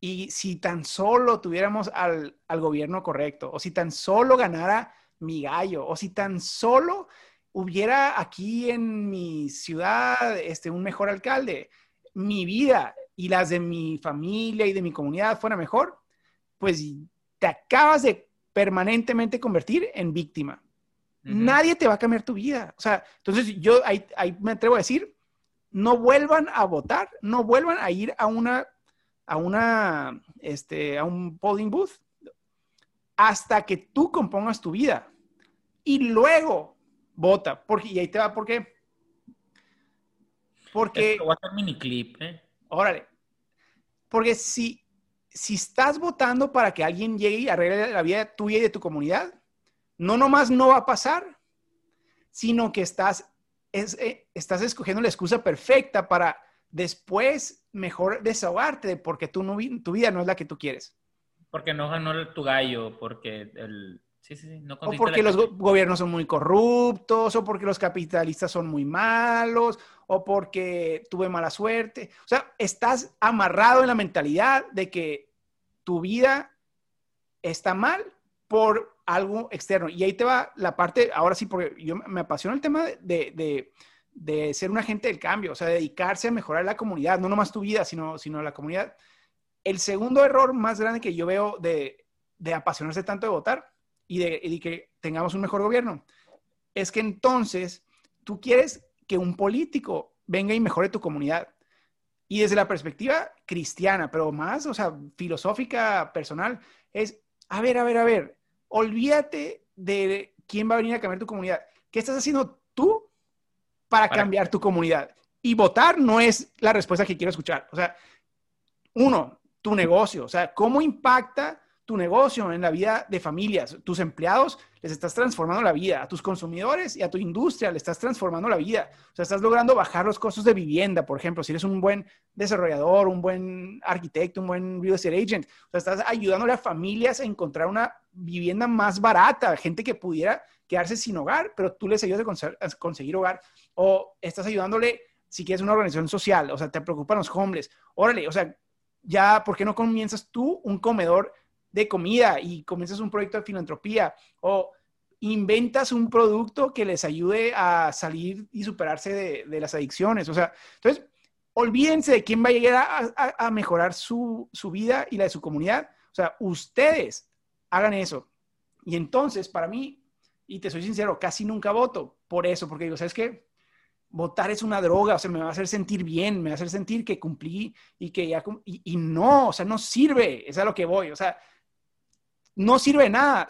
Y si tan solo tuviéramos al, gobierno correcto, o si tan solo ganara mi gallo, o si tan solo hubiera aquí en mi ciudad este, un mejor alcalde, mi vida y las de mi familia y de mi comunidad fuera mejor, pues te acabas de permanentemente convertir en víctima. Nadie te va a cambiar tu vida. O sea, entonces yo ahí, me atrevo a decir no vuelvan a votar, no vuelvan a ir a una, a una, este, a un polling booth hasta que tú compongas tu vida. Y luego vota. Porque, y ahí te va, ¿por qué? Porque... Esto va a ser mini clip, ¿eh? Órale. Porque si, si estás votando para que alguien llegue y arregle la vida tuya y de tu comunidad, no nomás no va a pasar, sino que estás, eh, estás escogiendo la excusa perfecta para después mejor desahogarte porque tu, tu vida no es la que tú quieres. Porque no ganó tu gallo, porque el... Sí, sí, sí, no o porque los gobiernos son muy corruptos, o porque los capitalistas son muy malos, o porque tuve mala suerte. O sea, estás amarrado en la mentalidad de que tu vida está mal por algo externo. Y ahí te va la parte, ahora sí, porque yo me apasiona el tema de, ser un agente del cambio, o sea, dedicarse a mejorar la comunidad, no nomás tu vida, sino, sino la comunidad. El segundo error más grande que yo veo de, apasionarse tanto de votar y de, que tengamos un mejor gobierno es que entonces tú quieres que un político venga y mejore tu comunidad. Y desde la perspectiva cristiana, pero más, o sea, filosófica, personal, es, a ver, a ver, a ver, olvídate de quién va a venir a cambiar tu comunidad. ¿Qué estás haciendo tú para, cambiar tu comunidad? Y votar no es la respuesta que quiero escuchar. O sea, uno, tu negocio. O sea, ¿cómo impacta tu negocio en la vida de familias? Tus empleados les estás transformando la vida. A tus consumidores y a tu industria le estás transformando la vida. O sea, estás logrando bajar los costos de vivienda, por ejemplo. Si eres un buen desarrollador, un buen arquitecto, un buen real estate agent. O sea, estás ayudándole a familias a encontrar una vivienda más barata, gente que pudiera quedarse sin hogar, pero tú les ayudas a, conseguir hogar, o estás ayudándole si quieres una organización social, o sea, te preocupan los homeless, órale, o sea, ya, ¿por qué no comienzas tú un comedor de comida y comienzas un proyecto de filantropía o inventas un producto que les ayude a salir y superarse de, las adicciones? O sea, entonces, olvídense de quién va a llegar a, mejorar su, su vida y la de su comunidad. O sea, ustedes hagan eso. Y entonces, para mí, y te soy sincero, casi nunca voto por eso, porque digo, ¿sabes qué? Votar es una droga, o sea, me va a hacer sentir bien, me va a hacer sentir que cumplí y que ya, y, no, o sea, no sirve, es a lo que voy, o sea, no sirve nada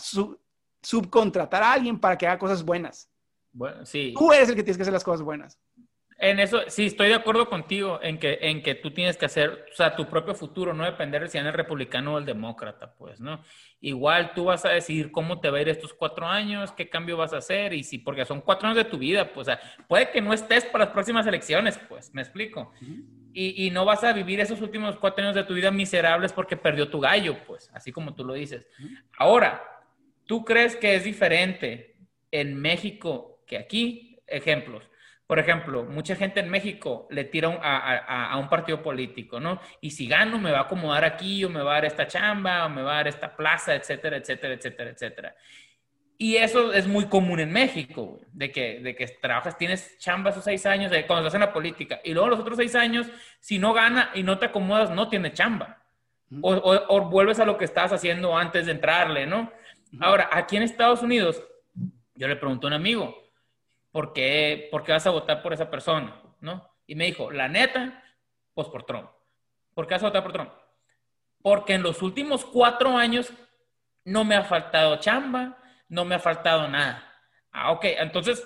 subcontratar a alguien para que haga cosas buenas. Bueno, sí. Tú eres el que tienes que hacer las cosas buenas. En eso, sí, estoy de acuerdo contigo en que, en que tú tienes que hacer, o sea, tu propio futuro, no depender de si eres republicano o el demócrata, pues, ¿no? Igual tú vas a decidir cómo te va a ir estos cuatro años, qué cambio vas a hacer, y si, porque son cuatro años de tu vida, pues, o sea, puede que no estés para las próximas elecciones, pues, me explico. y, y, no vas a vivir esos últimos cuatro años de tu vida miserables porque perdió tu gallo, pues, así como tú lo dices. Ahora, ¿tú crees que es diferente en México que aquí? Ejemplos por ejemplo, mucha gente en México le tira a, un partido político, ¿no? Y si gano, me va a acomodar aquí, o me va a dar esta chamba, o me va a dar esta plaza, etcétera, etcétera, etcétera, etcétera. Y eso es muy común en México, de que, de que trabajas, tienes chamba esos seis años, de cuando estás en la política, y luego los otros seis años, si no gana y no te acomodas, no tienes chamba. O, o, vuelves a lo que estabas haciendo antes de entrarle, ¿no? Ahora, aquí en Estados Unidos, yo le pregunto a un amigo, ¿por qué, vas a votar por esa persona? ¿No? Y me dijo, la neta, pues por Trump. ¿Por qué vas a votar por Trump? Porque en los últimos cuatro años no me ha faltado chamba, no me ha faltado nada. Ah, ok, entonces,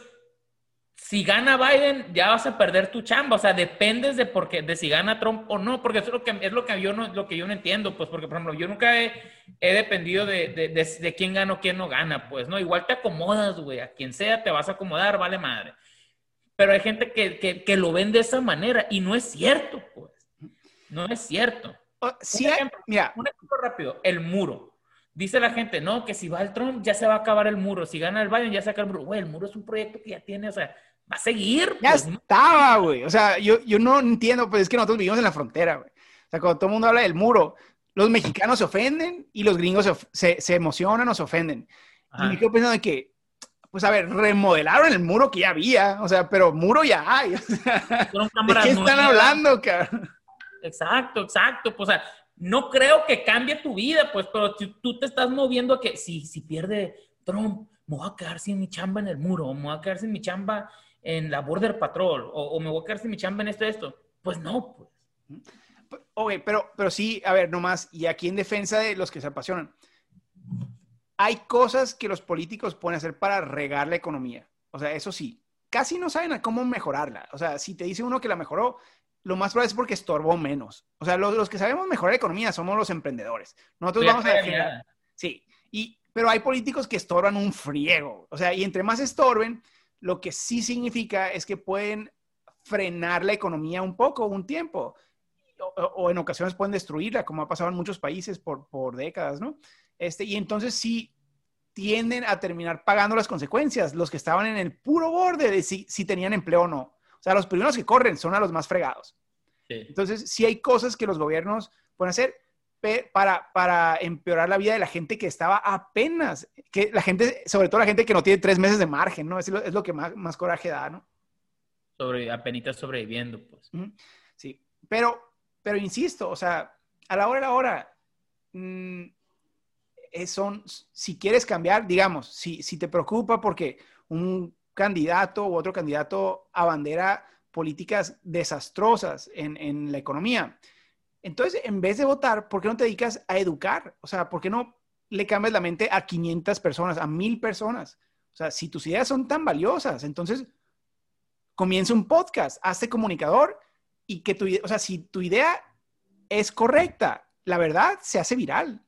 si gana Biden, ya vas a perder tu chamba. O sea, dependes de, porque, de si gana Trump o no, porque eso es lo que, es lo que, yo, no, lo que yo no entiendo. Pues porque, por ejemplo, yo nunca he, he dependido de, de, de, quién gana o quién no gana. Pues no, igual te acomodas, güey. A quien sea te vas a acomodar, vale madre. Pero hay gente que, que, que lo ven de esa manera y no es cierto, pues. No es cierto. Sí, un ejemplo, mira. Un ejemplo rápido, el muro. Dice la gente, no, que si va el Trump ya se va a acabar el muro. Si gana el Biden ya se acaba el muro. Güey, el muro es un proyecto que ya tiene, o sea, va a seguir. Ya pues, estaba, güey. O sea, yo, yo no entiendo, pues es que nosotros vivimos en la frontera, güey. O sea, cuando todo el mundo habla del muro, los mexicanos se ofenden y los gringos se, se, emocionan o se ofenden. Y me quedo pensando que, pues a ver, remodelaron el muro que ya había, o sea, pero muro ya hay. ¿De qué están hablando, cabrón? Exacto, exacto. Pues, o sea, no creo que cambie tu vida, pues, pero tú te estás moviendo a que si, si pierde Trump, me voy a quedar sin mi chamba en el muro, me voy a quedar sin mi chamba en la Border Patrol o, me voy a quedar sin mi chamba en esto, esto. Pues no, pues. Ok, pero, pero sí, a ver, nomás, y aquí en defensa de los que se apasionan, hay cosas que los políticos pueden hacer para regar la economía. O sea, eso sí, casi no saben a cómo mejorarla. O sea, si te dice uno que la mejoró, lo más probable es porque estorbó menos. O sea, los, que sabemos mejorar la economía somos los emprendedores. Nosotros vamos a defender. Sí, y, pero hay políticos que estorban un friego. O sea, y entre más estorben, lo que sí significa es que pueden frenar la economía un poco, un tiempo. O, en ocasiones pueden destruirla, como ha pasado en muchos países por, por décadas, ¿no? Este, y entonces sí tienden a terminar pagando las consecuencias, los que estaban en el puro borde de si, si tenían empleo o no. O sea, los primeros que corren son a los más fregados. Entonces, sí hay cosas que los gobiernos pueden hacer para, para empeorar la vida de la gente que estaba apenas, que la gente, sobre todo la gente que no tiene tres meses de margen, ¿no? Es lo, es lo que más, más coraje da, ¿no? Sobre, apenas sobreviviendo, pues. Sí, pero, pero insisto, o sea, a la hora de la hora, mm, son, si quieres cambiar, digamos, si, si te preocupa porque un candidato u otro candidato abandera políticas desastrosas en, en la economía, entonces, en vez de votar, ¿por qué no te dedicas a educar? O sea, ¿por qué no le cambias la mente a 500 personas, a 1000 personas? O sea, si tus ideas son tan valiosas, entonces comienza un podcast, hazte comunicador y que tu, o sea, si tu idea es correcta, la verdad se hace viral.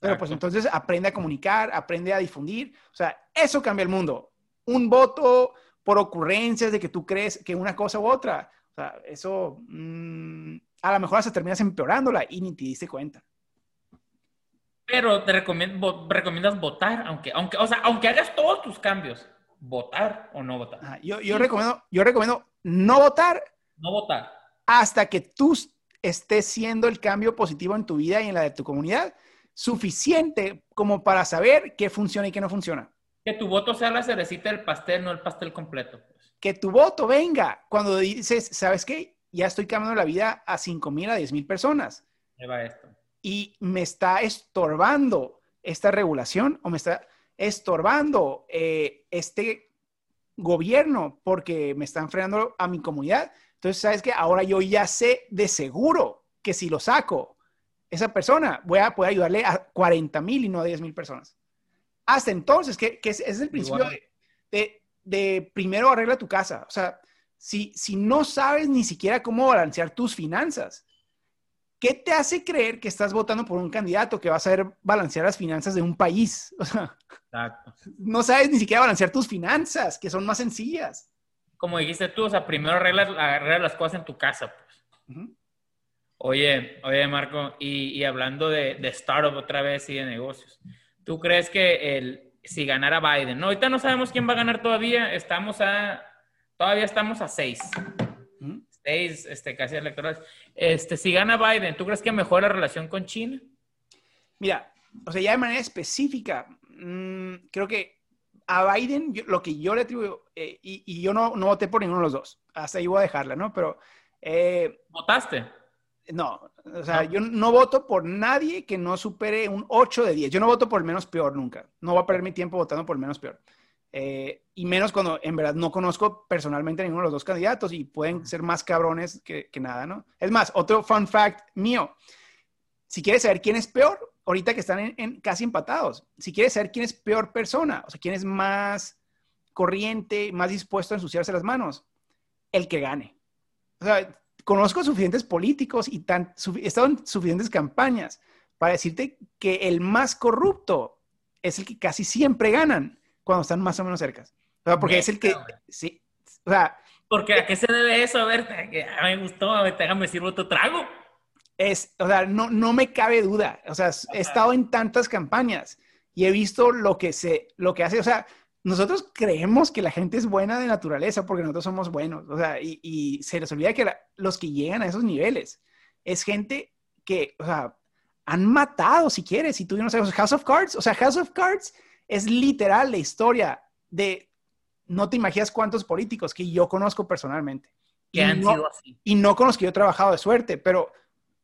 Pero pues entonces aprende a comunicar, aprende a difundir. O sea, eso cambia el mundo. Un voto por ocurrencias de que tú crees que una cosa u otra. O sea, eso mm, a lo mejor hasta terminas empeorándola y ni te diste cuenta. Pero te recomiendo, recomiendas votar, aunque, aunque, o sea, aunque hagas todos tus cambios, votar o no votar. yo, yo, recomiendo, yo recomiendo no votar. No votar. Hasta que tú estés siendo el cambio positivo en tu vida y en la de tu comunidad, suficiente como para saber qué funciona y qué no funciona. Que tu voto sea la cerecita del pastel, no el pastel completo. Pues. Que tu voto venga cuando dices, ¿sabes qué? Ya estoy cambiando la vida a 5 mil, a 10 mil personas. va esto. Y me está estorbando esta regulación o me está estorbando eh, este gobierno porque me están frenando a mi comunidad. Entonces, ¿sabes qué? Ahora yo ya sé de seguro que si lo saco, esa persona, voy a poder ayudarle a 40 mil y no a 10 mil personas. Hasta entonces, que, es, el principio de, de, primero arregla tu casa. O sea, si, no sabes ni siquiera cómo balancear tus finanzas? ¿Qué te hace creer que estás votando por un candidato que va a saber balancear las finanzas de un país? O sea, no sabes ni siquiera balancear tus finanzas, que son más sencillas. Como dijiste tú, o sea, primero arreglas, las cosas en tu casa, pues. Oye, oye, Marco, y, hablando de, de, startup otra vez y de negocios, ¿tú crees que el, si ganara Biden, no, ahorita no sabemos quién va a ganar todavía, estamos a Todavía estamos a seis. Seis, este, casi electorales. Este, si gana Biden, ¿tú crees que mejora la relación con China? Mira, o sea, ya de manera específica, mm, creo que a Biden, lo que yo le atribuyo, eh, y, yo no, no, voté por ninguno de los dos, hasta ahí voy a dejarla, ¿no? Pero... Eh, ¿Votaste? No, o sea, yo no voto por nadie que no supere un 8 de 10. Yo no voto por el menos peor nunca. No voy a perder mi tiempo votando por el menos peor. Eh, y menos cuando en verdad no conozco personalmente a ninguno de los dos candidatos y pueden ser más cabrones que, nada, ¿no? Es más, otro fun fact mío. Si quieres saber quién es peor, ahorita que están en, casi empatados, si quieres saber quién es peor persona, o sea, quién es más corriente, más dispuesto a ensuciarse las manos, el que gane. O sea, conozco suficientes políticos y tan, he estado en suficientes campañas para decirte que el más corrupto es el que casi siempre ganan cuando están más o menos cerca. O sea, porque es el que, sí, o sea... Porque ¿a qué se debe eso? A ver, a me gustó, a ver, déjame decir otro trago. Es, o sea, no, no me cabe duda. O sea, he estado en tantas campañas y he visto lo que se, lo que hace, o sea, nosotros creemos que la gente es buena de naturaleza porque nosotros somos buenos, o sea, y, y se les olvida que los que llegan a esos niveles es gente que, o sea, han matado, si quieres, si tú no sabes, House of Cards, o sea, House of Cards es literal la historia de, no te imaginas cuántos políticos que yo conozco personalmente. Que han no, sido así. Y no con los que yo he trabajado de suerte, pero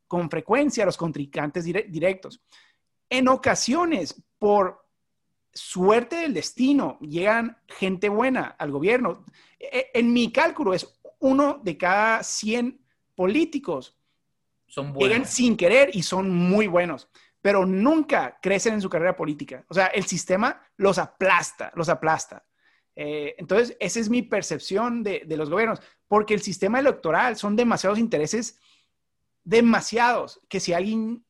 con frecuencia los contrincantes directos. En ocasiones, por suerte del destino, llegan gente buena al gobierno. E, en mi cálculo es uno de cada 100 políticos Son llegan buenos. sin querer y son muy buenos, pero nunca crecen en su carrera política. O sea, el sistema los aplasta, los aplasta. Eh, entonces, esa es mi percepción de, de los gobiernos, porque el sistema electoral son demasiados intereses, demasiados, que si alguien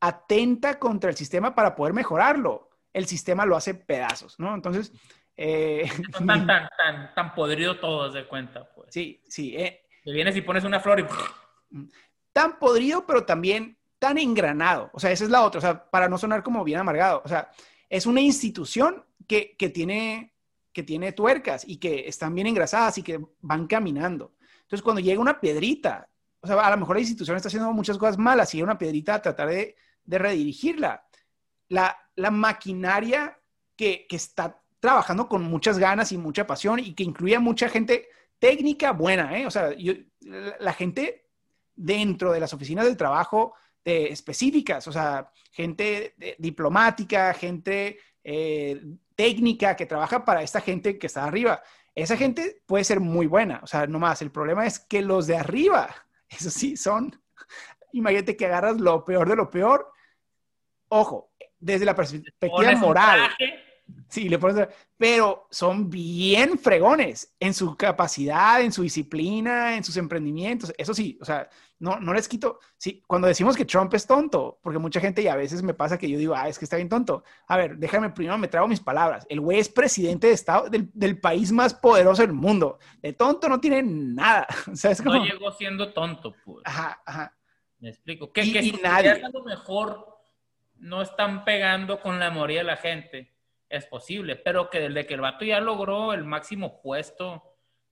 atenta contra el sistema para poder mejorarlo, el sistema lo hace pedazos, ¿no? Entonces, eh, Son tan, tan, tan, tan podrido todos de cuenta, pues. sí, sí, eh, Que vienes y pones una flor y... tan podrido, pero también tan engranado. O sea, esa es la otra, o sea, para no sonar como bien amargado. O sea, es una institución que, que tiene, que tiene tuercas y que están bien engrasadas y que van caminando. Entonces, cuando llega una piedrita, o sea, a lo mejor la institución está haciendo muchas cosas malas y llega una piedrita a tratar de, de redirigirla. La, la maquinaria que, que está trabajando con muchas ganas y mucha pasión y que incluye a mucha gente técnica buena, ¿eh? O sea, yo, la, la gente dentro de las oficinas del trabajo de, específicas, o sea, gente de- diplomática, gente eh, técnica que trabaja para esta gente que está arriba. Esa gente puede ser muy buena, o sea, no más. El problema es que los de arriba, eso sí, son, imagínate que agarras lo peor de lo peor. Ojo, desde la perspectiva moral. traje, Sí, le pones, pero son bien fregones en su capacidad, en su disciplina, en sus emprendimientos. Eso sí, o sea, no, no les quito. Sí, cuando decimos que Trump es tonto, porque mucha gente y a veces me pasa que yo digo, ah, es que está bien tonto. A ver, déjame primero, me trago mis palabras. El güey es presidente de Estado del, del país más poderoso del mundo. De tonto no tiene nada. O sea, es como. no llegó siendo tonto, pues. Ajá, ajá. Me explico. Que, Y- que y nadie. a lo mejor no están pegando con la mayoría de la gente. Es posible, pero que desde que el vato ya logró el máximo puesto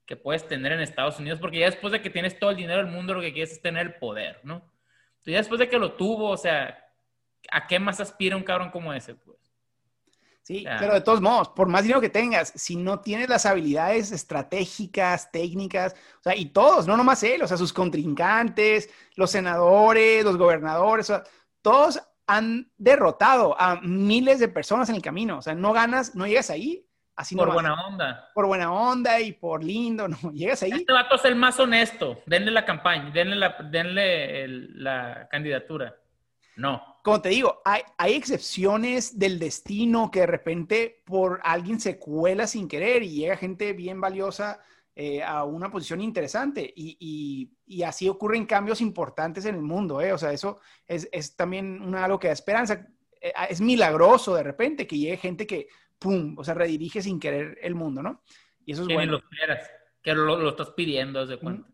que puedes tener en Estados Unidos, porque ya después de que tienes todo el dinero del mundo, lo que quieres es tener el poder, ¿no? Entonces, ya después de que lo tuvo, o sea, ¿a qué más aspira un cabrón como ese, pues? Sí, pero de todos modos, por más dinero que tengas, si no tienes las habilidades estratégicas, técnicas, o sea, y todos, no nomás él, o sea, sus contrincantes, los senadores, los gobernadores, o sea, todos han derrotado a miles de personas en el camino, o sea, no ganas, no llegas ahí, así Por buena onda. por buena onda y por lindo, no, llegas ahí. Este vato es el más honesto. Denle la campaña, denle la, denle el- la candidatura. No. como te digo, hay, hay excepciones del destino que de repente por alguien se cuela sin querer y llega gente bien valiosa eh, a una posición interesante. Y, y- y así ocurren cambios importantes en el mundo. ¿eh? O sea, eso es, es también una, algo que da esperanza. Eh, es milagroso de repente que llegue gente que, ¡pum!, o sea, redirige sin querer el mundo, ¿no? Y eso es Que bueno. lo esperas. Que lo, lo estás pidiendo, de cuenta.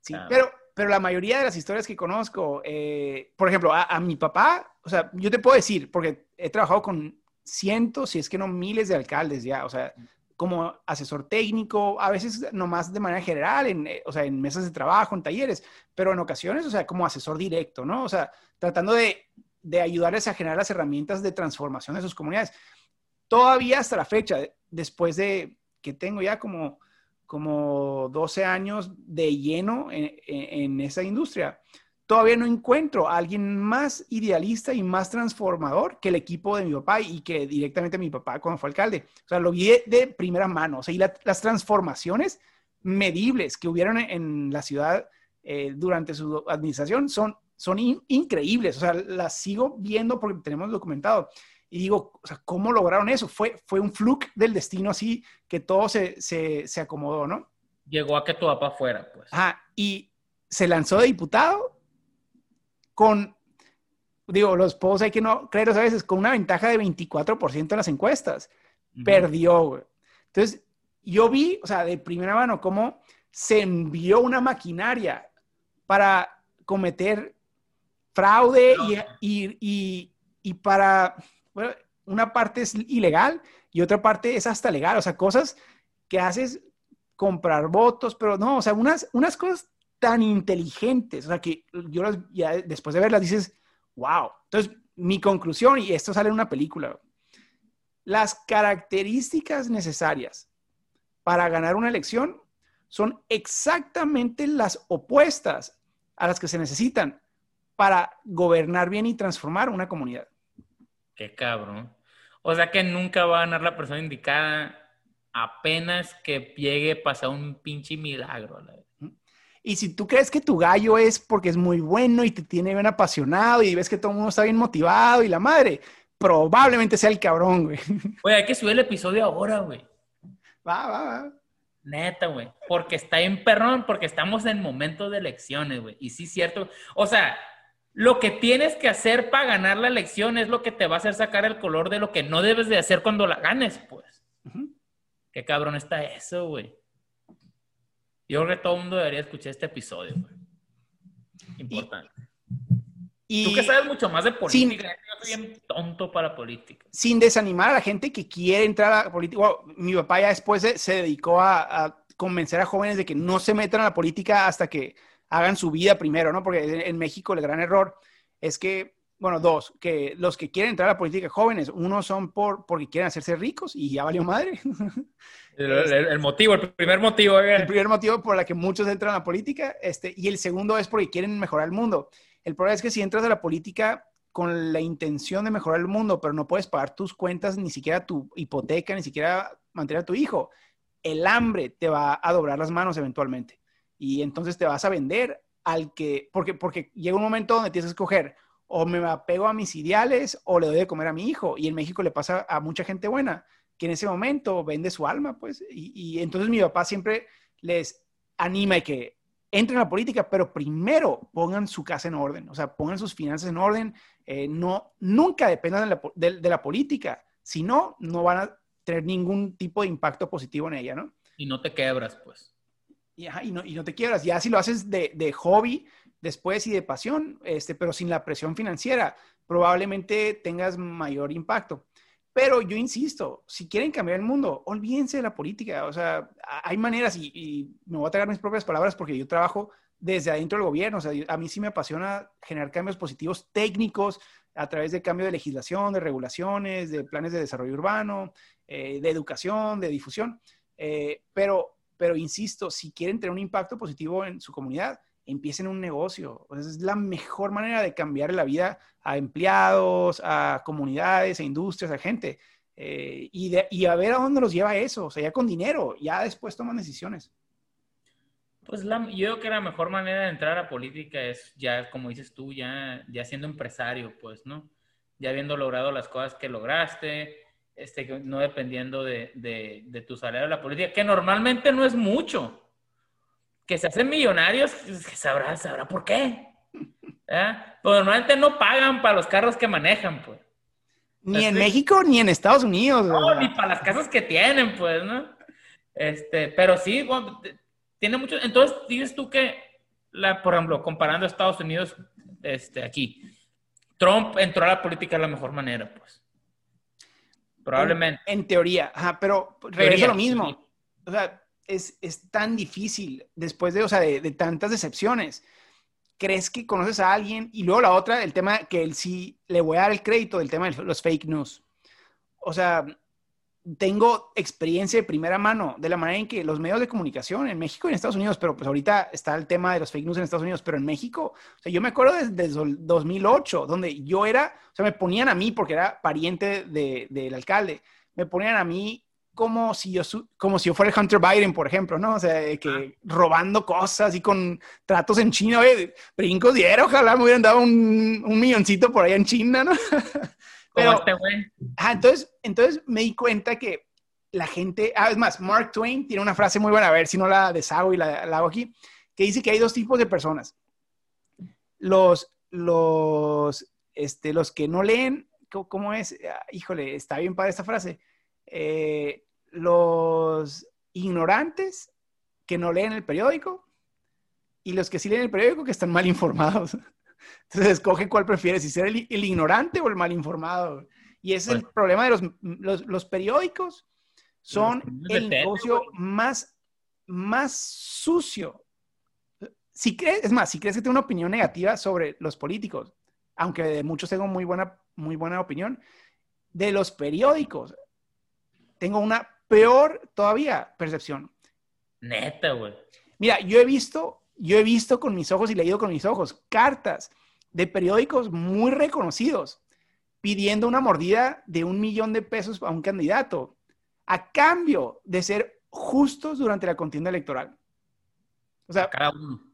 Sí, Ah. pero, pero la mayoría de las historias que conozco, eh, por ejemplo, a, a mi papá, o sea, yo te puedo decir, porque he trabajado con cientos, si es que no miles de alcaldes ya, o sea, como asesor técnico, a veces nomás de manera general, en, eh, o sea, en mesas de trabajo, en talleres, pero en ocasiones, o sea, como asesor directo, ¿no? O sea, tratando de, de ayudarles a generar las herramientas de transformación de sus comunidades. Todavía hasta la fecha, después de que tengo ya como como 12 años de lleno en, en- en esa industria. Todavía no encuentro a alguien más idealista y más transformador que el equipo de mi papá y que directamente mi papá cuando fue alcalde. O sea, lo vi de, primera mano. O sea, y la- las transformaciones medibles que hubieron en, en la ciudad eh, durante su administración son, son in- increíbles. O sea, las sigo viendo porque tenemos documentado. Y digo, o sea, ¿cómo lograron eso? Fue, fue un fluke del destino así que todo se, se, se acomodó, ¿no? Llegó a que tu papá fuera, pues. Ajá, y se lanzó de diputado con, digo, los pozos hay que no creerlos a veces, con una ventaja de 24% en las encuestas. Ujú. Perdió, güey. Entonces, yo vi, o sea, de primera mano, cómo se envió una maquinaria para cometer fraude y, y, y, y para, bueno, una parte es ilegal y otra parte es hasta legal, o sea, cosas que haces comprar votos, pero no, o sea, unas, unas cosas tan inteligentes, o sea, que yo las, ya después de verlas dices, wow. Entonces, mi conclusión, y esto sale en una película, las características necesarias para ganar una elección son exactamente las opuestas a las que se necesitan para gobernar bien y transformar una comunidad. Qué cabrón. O sea que nunca va a ganar la persona indicada apenas que llegue a pasar un pinche milagro. Y si tú crees que tu gallo es porque es muy bueno y te tiene bien apasionado y ves que todo el mundo está bien motivado y la madre, probablemente sea el cabrón, güey. Güey, hay que subir el episodio ahora, güey. Va, va, va. Neta, güey. Porque está en perrón, porque estamos en momentos de elecciones, güey. Y sí, cierto. O sea, lo que tienes que hacer para ganar la elección es lo que te va a hacer sacar el color de lo que no debes de hacer cuando la ganes, pues. Qué cabrón está eso, güey. Yo creo que todo el mundo debería escuchar este episodio, güey. Importante. Y, Tú que sabes mucho más de política, yo soy bien tonto para política. Sin desanimar a la gente que quiere entrar a la política. mi papá ya después se, dedicó a, convencer a jóvenes de que no se metan a la política hasta que hagan su vida primero, ¿no? Porque en México el gran error es que bueno, dos, que los que quieren entrar a la política jóvenes, uno son por, porque quieren hacerse ricos y ya valió madre. El, motivo, el primer motivo. Eh. El primer motivo por el que muchos entran a la política, este, y el segundo es porque quieren mejorar el mundo. El problema es que si entras a la política con la intención de mejorar el mundo, pero no puedes pagar tus cuentas, ni siquiera tu hipoteca, ni siquiera mantener a tu hijo, el hambre te va a doblar las manos eventualmente. Y entonces te vas a vender al que, porque, porque llega un momento donde tienes que escoger o me apego a mis ideales o le doy de comer a mi hijo. Y en México le pasa a mucha gente buena que en ese momento vende su alma, pues. Y, entonces mi papá siempre les anima y que entren a la política, pero primero pongan su casa en orden, o sea, pongan sus finanzas en orden, eh, no, nunca dependan de la, política, si no, no van a tener ningún tipo de impacto positivo en ella, ¿no? Y no te quebras, pues. Y, no, y no te quiebras, ya si lo haces de, de hobby, después y de pasión, este, pero sin la presión financiera, probablemente tengas mayor impacto. Pero yo insisto, si quieren cambiar el mundo, olvídense de la política. O sea, hay maneras, y, me voy a traer mis propias palabras porque yo trabajo desde adentro del gobierno. O sea, a mí sí me apasiona generar cambios positivos técnicos a través de cambio de legislación, de regulaciones, de planes de desarrollo urbano, eh, de educación, de difusión. Eh, pero, pero insisto, si quieren tener un impacto positivo en su comunidad, empiecen un negocio. es la mejor manera de cambiar la vida a empleados, a comunidades, a industrias, a gente. Eh, y, a ver a dónde los lleva eso. O sea, ya con dinero, ya después toman decisiones. Pues yo creo que la mejor manera de entrar a política es ya, como dices tú, ya, ya siendo empresario, pues, ¿no? Ya habiendo logrado las cosas que lograste, este, no dependiendo de, de, de tu salario de la política, que normalmente no es mucho que se hacen millonarios, pues, que sabrá, sabrá por qué. ¿Eh? Pues normalmente no pagan para los carros que manejan, pues. Ni en México ni en Estados Unidos. No, ni para las casas que tienen, pues, ¿no? Este, pero sí, tiene mucho. Entonces, dices tú que, la, por ejemplo, comparando a Estados Unidos, este, aquí, Trump entró a la política de la mejor manera, pues. Probablemente. En, teoría, ajá, pero regreso a lo mismo. O sea, es, tan difícil después de, o sea, de, tantas decepciones? ¿Crees que conoces a alguien? Y luego la otra, el tema que él sí le voy a dar el crédito del tema de los fake news. O sea, tengo experiencia de primera mano de la manera en que los medios de comunicación en México y en Estados Unidos, pero pues ahorita está el tema de los fake news en Estados Unidos, pero en México, yo me acuerdo desde, 2008, donde yo era, o sea, me ponían a mí porque era pariente del alcalde, me ponían a mí como si yo, como si yo fuera el Hunter Biden, por ejemplo, ¿no? O sea, que robando cosas y con tratos en China, oye, brincos diera, ojalá me hubieran dado un, un milloncito por allá en China, ¿no? Pero, este güey. entonces, entonces me di cuenta que la gente, ah, es más, Mark Twain tiene una frase muy buena, a ver si no la deshago y la, la hago aquí, que dice que hay dos tipos de personas. Los, los, este, los que no leen, ¿cómo es? Ah, híjole, está bien para esta frase eh, los ignorantes que no leen el periódico y los que sí leen el periódico que están mal informados. Entonces, escoge cuál prefieres, si ser el, ignorante o el mal informado. Y ese es el problema de los, los, periódicos. Son el negocio más, más sucio. Si crees, es más, si crees que tengo una opinión negativa sobre los políticos, aunque de muchos tengo muy buena, muy buena opinión, de los periódicos tengo una peor todavía percepción. Neta, güey. Mira, yo he visto, yo he visto con mis ojos y leído con mis ojos cartas de periódicos muy reconocidos pidiendo una mordida de un millón de pesos a un candidato a cambio de ser justos durante la contienda electoral. O sea, Cada uno.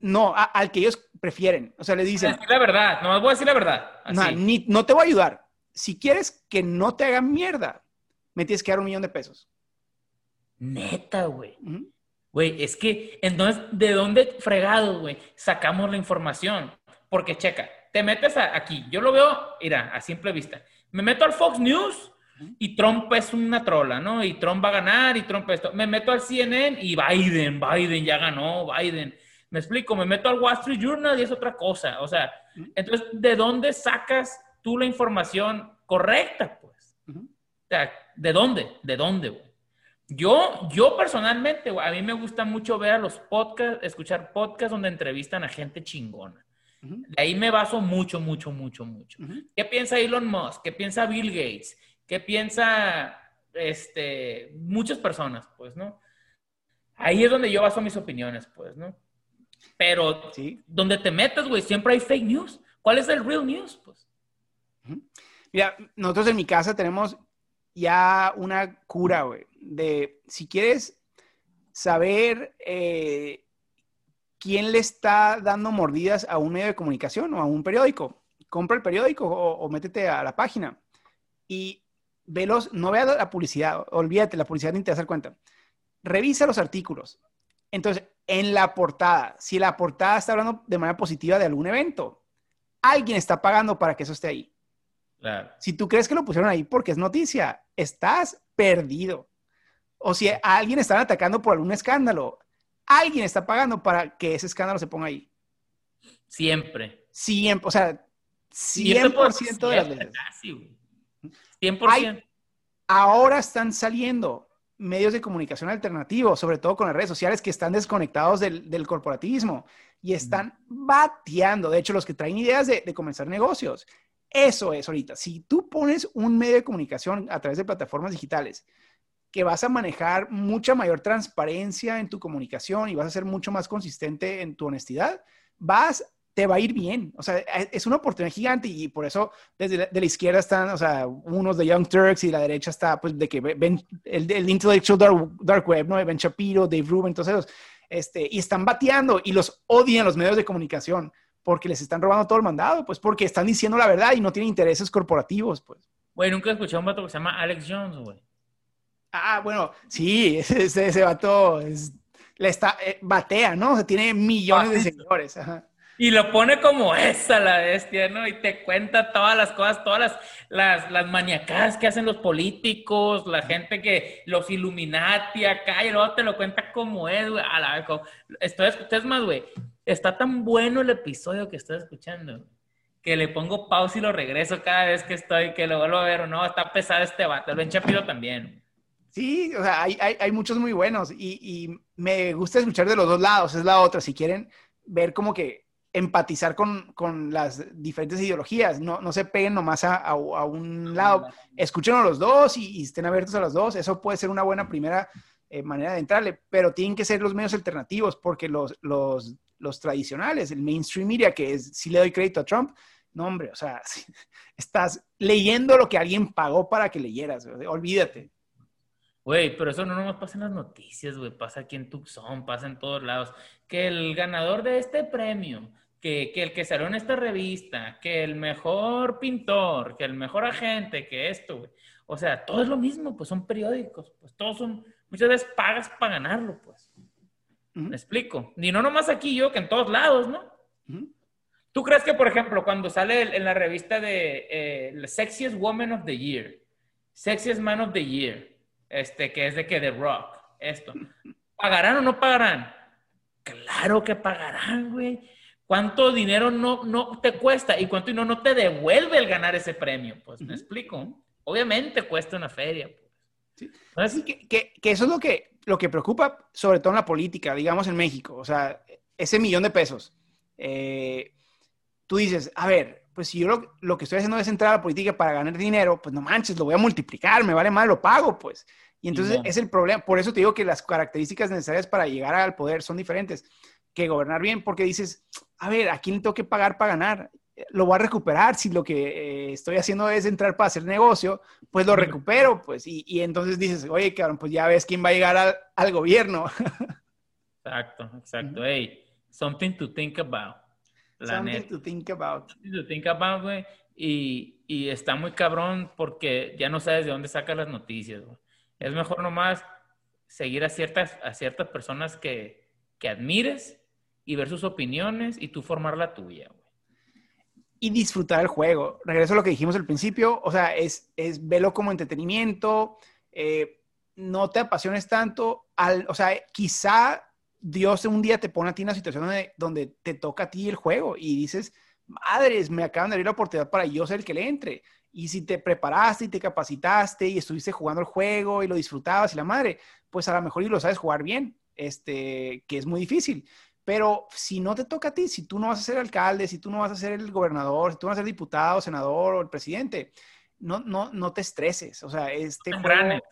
no, a- al que ellos prefieren. O sea, le dicen, Decir la verdad, no voy a decir la verdad. no, Así. ni- no te voy a ayudar. Si quieres que no te hagan mierda, me tienes que dar un millón de pesos. Neta, güey. Ujú. Güey, es que entonces, ¿de dónde fregados, güey, sacamos la información? Porque, checa, te metes a- aquí, yo lo veo, mira, a simple vista. Me meto al Fox News y Trump es una trola, ¿no? Y Trump va a ganar y Trump esto. Me meto al CNN y Biden, Biden ya ganó, Biden. Me explico, me meto al Wall Street Journal y es otra cosa. O sea, entonces, ¿de dónde sacas tú la información correcta, pues? O sea, ¿de dónde? ¿De dónde, güey? Yo, yo personalmente, güey, a mí me gusta mucho ver a los podcasts, escuchar podcasts donde entrevistan a gente chingona. De ahí me baso mucho, mucho, mucho, mucho. ¿Qué piensa Elon Musk? ¿Qué piensa Bill Gates? ¿Qué piensa este, muchas personas, pues, ¿no? Ahí es donde yo baso mis opiniones, pues, ¿no? Pero Sí. donde te metas, güey, siempre hay fake news. ¿Cuál es el real news? Pues, Mira, nosotros en mi casa tenemos ya una cura, güey, de si quieres saber eh, quién le está dando mordidas a un medio de comunicación o a un periódico, compra el periódico o, métete a la página y velos, no veas la publicidad, olvídate, la publicidad ni te vas a dar cuenta. Revisa los artículos. Entonces, en la portada, si la portada está hablando de manera positiva de algún evento, alguien está pagando para que eso esté ahí. Claro. Si tú crees que lo pusieron ahí porque es noticia, estás perdido. O si a alguien están atacando por algún escándalo, alguien está pagando para que ese escándalo se ponga ahí. Siempre. Siempre, o sea, Y yo te puedo 100% de las veces. casi, güey. 100%. Hay- Ahora están saliendo medios de comunicación alternativos, sobre todo con las redes sociales, que están desconectados del, del corporativismo y están bateando. De hecho, los que traen ideas de, de comenzar negocios. Eso es ahorita. Si tú pones un medio de comunicación a través de plataformas digitales que vas a manejar mucha mayor transparencia en tu comunicación y vas a ser mucho más consistente en tu honestidad, vas, te va a ir bien. O sea, es una oportunidad gigante y por eso desde la, de la izquierda están, o sea, unos de Young Turks y la derecha está, pues, de que ven el, el intellectual dark, web, ¿no? Ben Shapiro, Dave Rubin, todos este, y están bateando y los odian los medios de comunicación porque les están robando todo el mandado, pues porque están diciendo la verdad y no tienen intereses corporativos, pues. Güey, nunca escuché a un vato que se llama Alex Jones, güey. Ah, bueno, sí, ese, ese vato es, le está, eh, batea, ¿no? O sea, tiene millones de seguidores. Ajá. Y lo pone como esa la bestia, ¿no? Y te cuenta todas las cosas, todas las, las, las maniacadas que hacen los políticos, la gente que, los Illuminati acá, y luego te lo cuenta como es, güey. A la vez, como- estoy, es más, güey, está tan bueno el episodio que estoy escuchando, que le pongo pausa y lo regreso cada vez que estoy, que lo vuelvo a ver, no, está pesado este vato, el Ben Shapiro también. Sí, o sea, hay, hay, hay muchos muy buenos y, y, me gusta escuchar de los dos lados, es la otra, si quieren ver como que empatizar con, con las diferentes ideologías, no, no se peguen nomás a, a, a un lado, escuchen a los dos y, y, estén abiertos a los dos, eso puede ser una buena primera eh, manera de entrarle, pero tienen que ser los medios alternativos porque los, los, los tradicionales, el mainstream media, que es, si le doy crédito a Trump, no hombre, o sea, estás leyendo lo que alguien pagó para que leyeras, olvídate. Güey, pero eso no nomás pasa en las noticias, güey, pasa aquí en Tucson, pasa en todos lados. Que el ganador de este premio, que, que el que salió en esta revista, que el mejor pintor, que el mejor agente, que esto, güey. O sea, todo es lo mismo, pues son periódicos, pues todos son, muchas veces pagas para ganarlo, pues. Uh -huh. ¿Me explico? Y no nomás aquí yo, que en todos lados, ¿no? Uh -huh. ¿Tú crees que, por ejemplo, cuando sale en la revista de eh, The Sexiest Woman of the Year, Sexiest Man of the Year, este, que es de que The Rock, esto. ¿Pagarán o no pagarán? Claro que pagarán, güey. ¿Cuánto dinero no, no te cuesta y cuánto dinero no te devuelve el ganar ese premio? Pues me uh -huh. explico. Obviamente cuesta una feria. Pues. Sí. Entonces, que, que, que, eso es lo que, lo que preocupa, sobre todo en la política, digamos en México. O sea, ese millón de pesos. Eh, tú dices, a ver, pues si yo lo, lo, que estoy haciendo es entrar a la política para ganar dinero, pues no manches, lo voy a multiplicar, me vale más, lo pago, pues. Y entonces es el problema. Por eso te digo que las características necesarias para llegar al poder son diferentes que gobernar bien, porque dices, a ver, ¿a quién tengo que pagar para ganar? Lo voy a recuperar. Si lo que eh, estoy haciendo es entrar para hacer negocio, pues lo recupero, pues. Y, y entonces dices, oye, cabrón, pues ya ves quién va a llegar al, al gobierno. Exacto, exacto. Hey, something to think about. La something to think about. Something to think about, güey. Y, y, está muy cabrón porque ya no sabes de dónde sacas las noticias, güey. Es mejor nomás seguir a ciertas, a ciertas personas que, que admires y ver sus opiniones y tú formar la tuya, güey y disfrutar el juego. Regreso a lo que dijimos al principio, o sea, es, es verlo como entretenimiento, eh, no te apasiones tanto, al, o sea, quizá Dios un día te pone a ti en una situación donde, donde te toca a ti el juego y dices, madres, me acaban de abrir la oportunidad para yo ser el que le entre. Y si te preparaste y te capacitaste y estuviste jugando el juego y lo disfrutabas y la madre, pues a lo mejor y lo sabes jugar bien, este, que es muy difícil. Pero si no te toca a ti, si tú no vas a ser alcalde, si tú no vas a ser el gobernador, si tú no vas a ser diputado, senador o el presidente, no, no, no te estreses. O sea, este juego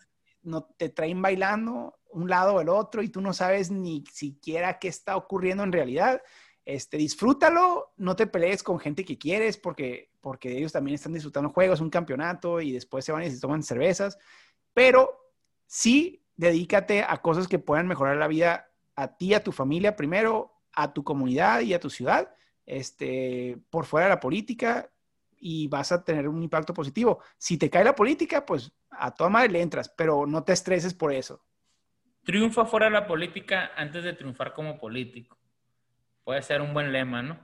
no te traen bailando un lado o el otro y tú no sabes ni siquiera qué está ocurriendo en realidad. Este, disfrútalo, no te pelees con gente que quieres porque, porque ellos también están disfrutando juegos, un campeonato y después se van y se toman cervezas, pero sí dedícate a cosas que puedan mejorar la vida a ti, a tu familia primero, a tu comunidad y a tu ciudad, este, por fuera de la política y vas a tener un impacto positivo. Si te cae la política, pues a toda madre le entras, pero no te estreses por eso. Triunfa fuera de la política antes de triunfar como político. Puede ser un buen lema, ¿no?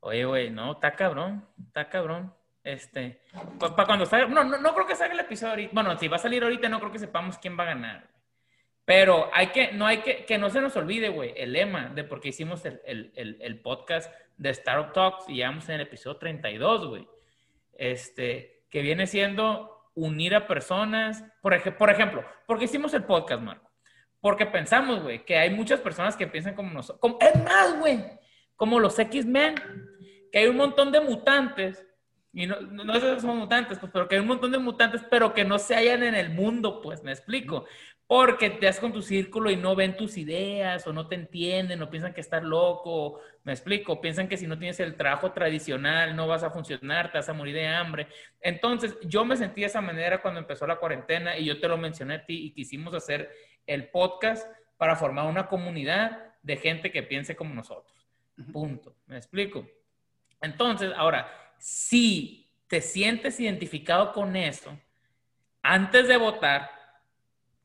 Oye, güey, no, está cabrón, está cabrón. Este, para cuando salga, no, no, no creo que salga el episodio ahorita. Bueno, si va a salir ahorita, no creo que sepamos quién va a ganar. Pero hay que, no hay que, que no se nos olvide, güey, el lema de por qué hicimos el, el, el, podcast de Startup Talks y vamos en el episodio 32, güey. Este, que viene siendo unir a personas. Por, ej por ejemplo, ¿por qué hicimos el podcast, Marco? Porque pensamos, güey, que hay muchas personas que piensan como nosotros. es más, güey, como los X-Men, que hay un montón de mutantes y no, no, si son mutantes, pues, pero que hay un montón de mutantes, pero que no se hallan en el mundo, pues, me explico. Porque te das con tu círculo y no ven tus ideas, o no te entienden, o piensan que estás loco, me explico, piensan que si no tienes el trabajo tradicional no vas a funcionar, te vas a morir de hambre. Entonces, yo me sentí de esa manera cuando empezó la cuarentena y yo te lo mencioné a ti y quisimos hacer el podcast para formar una comunidad de gente que piense como nosotros. Punto. ¿Me explico? Entonces, ahora, si te sientes identificado con eso, antes de votar,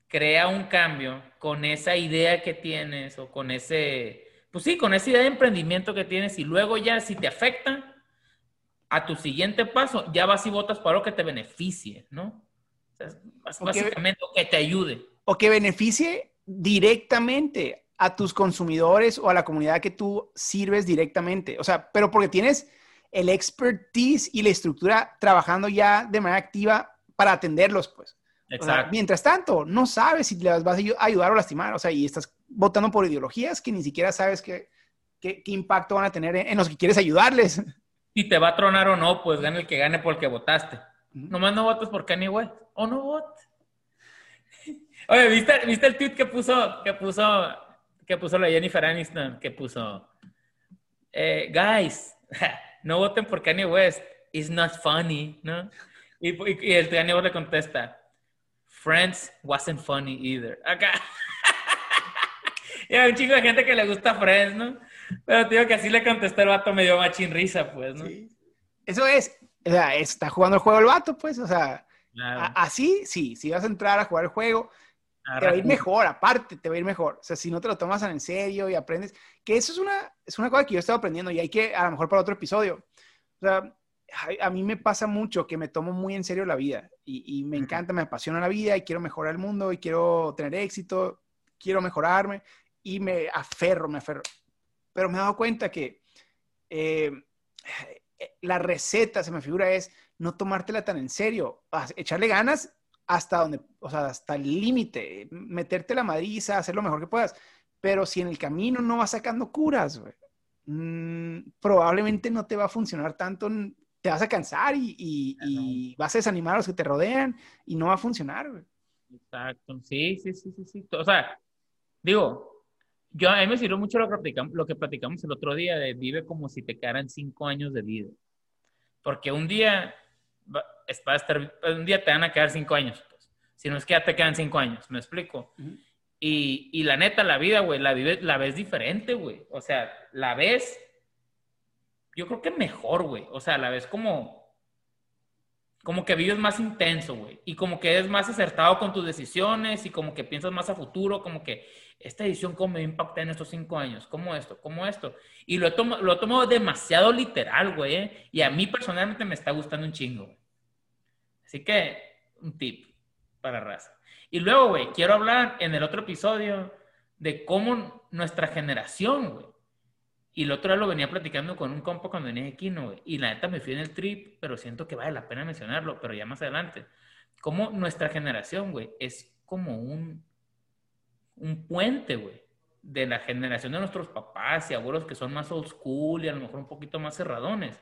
crea un cambio con esa idea que tienes o con ese, pues sí, con esa idea de emprendimiento que tienes y luego ya si te afecta a tu siguiente paso, ya vas y votas para algo que te beneficie, ¿no? básicamente que, que te ayude. O que beneficie directamente a tus consumidores o a la comunidad que tú sirves directamente. O sea, pero porque tienes el expertise y la estructura trabajando ya de manera activa para atenderlos, pues. Exacto. mientras tanto, no sabes si les vas a ayudar o lastimar, o sea, y estás votando por ideologías que ni siquiera sabes qué, qué, impacto van a tener en, los que quieres ayudarles. Si te va a tronar o no, pues gane el que gane porque votaste. Nomás no votes por Kanye West, o no votes. Oye, ¿viste, ¿viste el tweet que puso, que puso, que puso la Jennifer Aniston? Que puso, eh, guys, no voten por Kanye West, it's not funny, ¿no? Y, y, el Kanye West le contesta, Friends wasn't funny either. Acá. y hay un chingo de gente que le gusta Friends, ¿no? Pero digo que así le contestó el vato medio machín risa, pues, ¿no? Sí. Eso es, o sea, está jugando el juego el vato, pues, o sea, así, sí, si vas a entrar a jugar el juego, te va a ir mejor, aparte, te va a ir mejor. O sea, si no te lo tomas en serio y aprendes, que eso es una, es una cosa que yo he estado aprendiendo y hay que, a lo mejor para otro episodio. O sea, a, mí me pasa mucho que me tomo muy en serio la vida y, me encanta, me apasiona la vida y quiero mejorar el mundo y quiero tener éxito, quiero mejorarme y me aferro, me aferro. Pero me he dado cuenta que eh, la receta, se me figura, es no tomártela tan en serio, echarle ganas hasta donde, o sea, hasta el límite, meterte la madriza, hacer lo mejor que puedas. Pero si en el camino no vas sacando curas, mm, probablemente no te va a funcionar tanto, te vas a cansar y, vas a desanimar a los que te rodean y no va a funcionar, Exacto, sí, sí, sí, sí, sí. O sea, digo, yo, a mí me sirvió mucho lo que, platicamos, lo que platicamos el otro día de vive como si te quedaran cinco años de vida. Porque un día, va, es para estar, un día te van a quedar cinco años. Pues. Si no es que ya te quedan cinco años, ¿me explico? Uh -huh. y, y, la neta, la vida, güey, la, vive, la ves diferente, güey. O sea, la ves, yo creo que mejor, güey. O sea, la ves como, como que vives más intenso, güey. Y como que eres más acertado con tus decisiones y como que piensas más a futuro, como que esta decisión cómo me impacta en estos cinco años, cómo esto, cómo esto. Y lo he, tomado, lo he tomado demasiado literal, güey. ¿eh? Y a mí personalmente me está gustando un chingo. Así que, un tip para raza. Y luego, güey, quiero hablar en el otro episodio de cómo nuestra generación, güey. Y el otro día lo venía platicando con un compa cuando venía aquí, ¿no? Y la neta me fui en el trip, pero siento que vale la pena mencionarlo, pero ya más adelante. Cómo nuestra generación, güey, es como un, un puente, güey, de la generación de nuestros papás y abuelos que son más old school y a lo mejor un poquito más cerradones,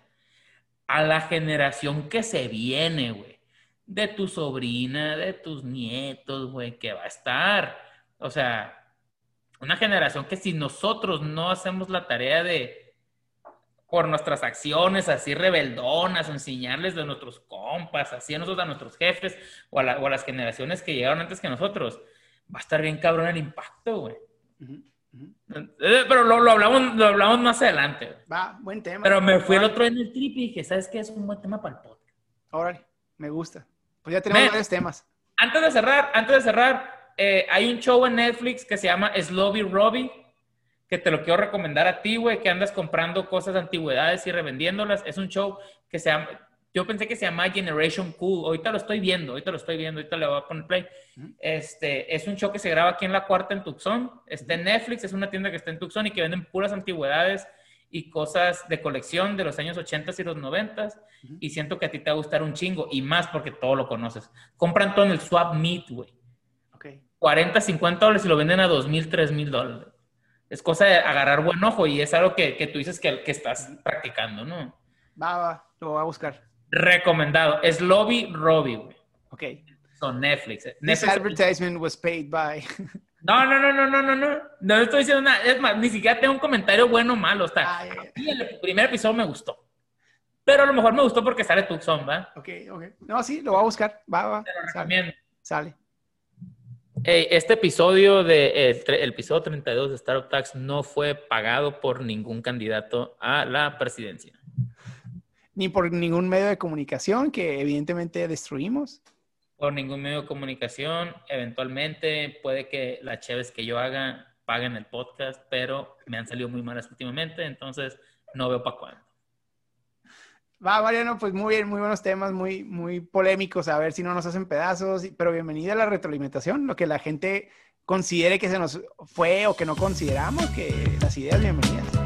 a la generación que se viene, güey de tu sobrina, de tus nietos, güey, que va a estar. O sea, una generación que si nosotros no hacemos la tarea de, por nuestras acciones así rebeldonas, enseñarles de nuestros compas, así a nosotros, a nuestros jefes o a, la, o a las generaciones que llegaron antes que nosotros, va a estar bien cabrón el impacto, güey. Uh -huh. Uh -huh. Pero lo, lo, hablamos, lo hablamos más adelante. Va, buen tema. Pero me fui el otro en el trip y dije, ¿sabes qué? Es un buen tema para el podcast. Órale, me gusta. Pues ya tenemos Men, varios temas. Antes de cerrar, antes de cerrar, eh, hay un show en Netflix que se llama Slobby Robbie, que te lo quiero recomendar a ti, güey, que andas comprando cosas de antigüedades y revendiéndolas. Es un show que se llama, yo pensé que se llama Generation Cool. Ahorita lo estoy viendo, ahorita lo estoy viendo, ahorita le voy a poner play. Este, es un show que se graba aquí en La Cuarta en Tucson. Está en Netflix, es una tienda que está en Tucson y que venden puras antigüedades y cosas de colección de los años 80 y los 90 uh -huh. y siento que a ti te va a gustar un chingo y más porque todo lo conoces. Compran todo en el Swap Meet, güey. Okay. 40, 50 dólares y lo venden a 2 mil, 3 mil dólares. Es cosa de agarrar buen ojo y es algo que, que tú dices que, que, estás practicando, ¿no? Va, va, lo voy a buscar. Recomendado. Es Lobby Robbie, güey. Ok. Son Netflix. This advertisement was paid by... No, no, no, no, no, no, no. No estoy diciendo nada. Es más, ni siquiera tengo un comentario bueno o malo. O sea, Ah, el primer episodio me gustó. Pero a lo mejor me gustó porque sale Tucson, ¿va? Ok, ok. No, sí, lo voy a buscar. Va, va. Te lo Sale. recomiendo. Sale. Hey, este episodio de el, el episodio 32 de Startup Tax no fue pagado por ningún candidato a la presidencia. Ni por ningún medio de comunicación que evidentemente destruimos. Por ningún medio de comunicación. Eventualmente puede que las cheves que yo haga paguen el podcast, pero me han salido muy malas últimamente, entonces no veo para cuándo. Va, Mariano, pues muy bien, muy buenos temas, muy, muy polémicos, a ver si no nos hacen pedazos, pero bienvenida a la retroalimentación, lo que la gente considere que se nos fue o que no consideramos, que las ideas bienvenidas.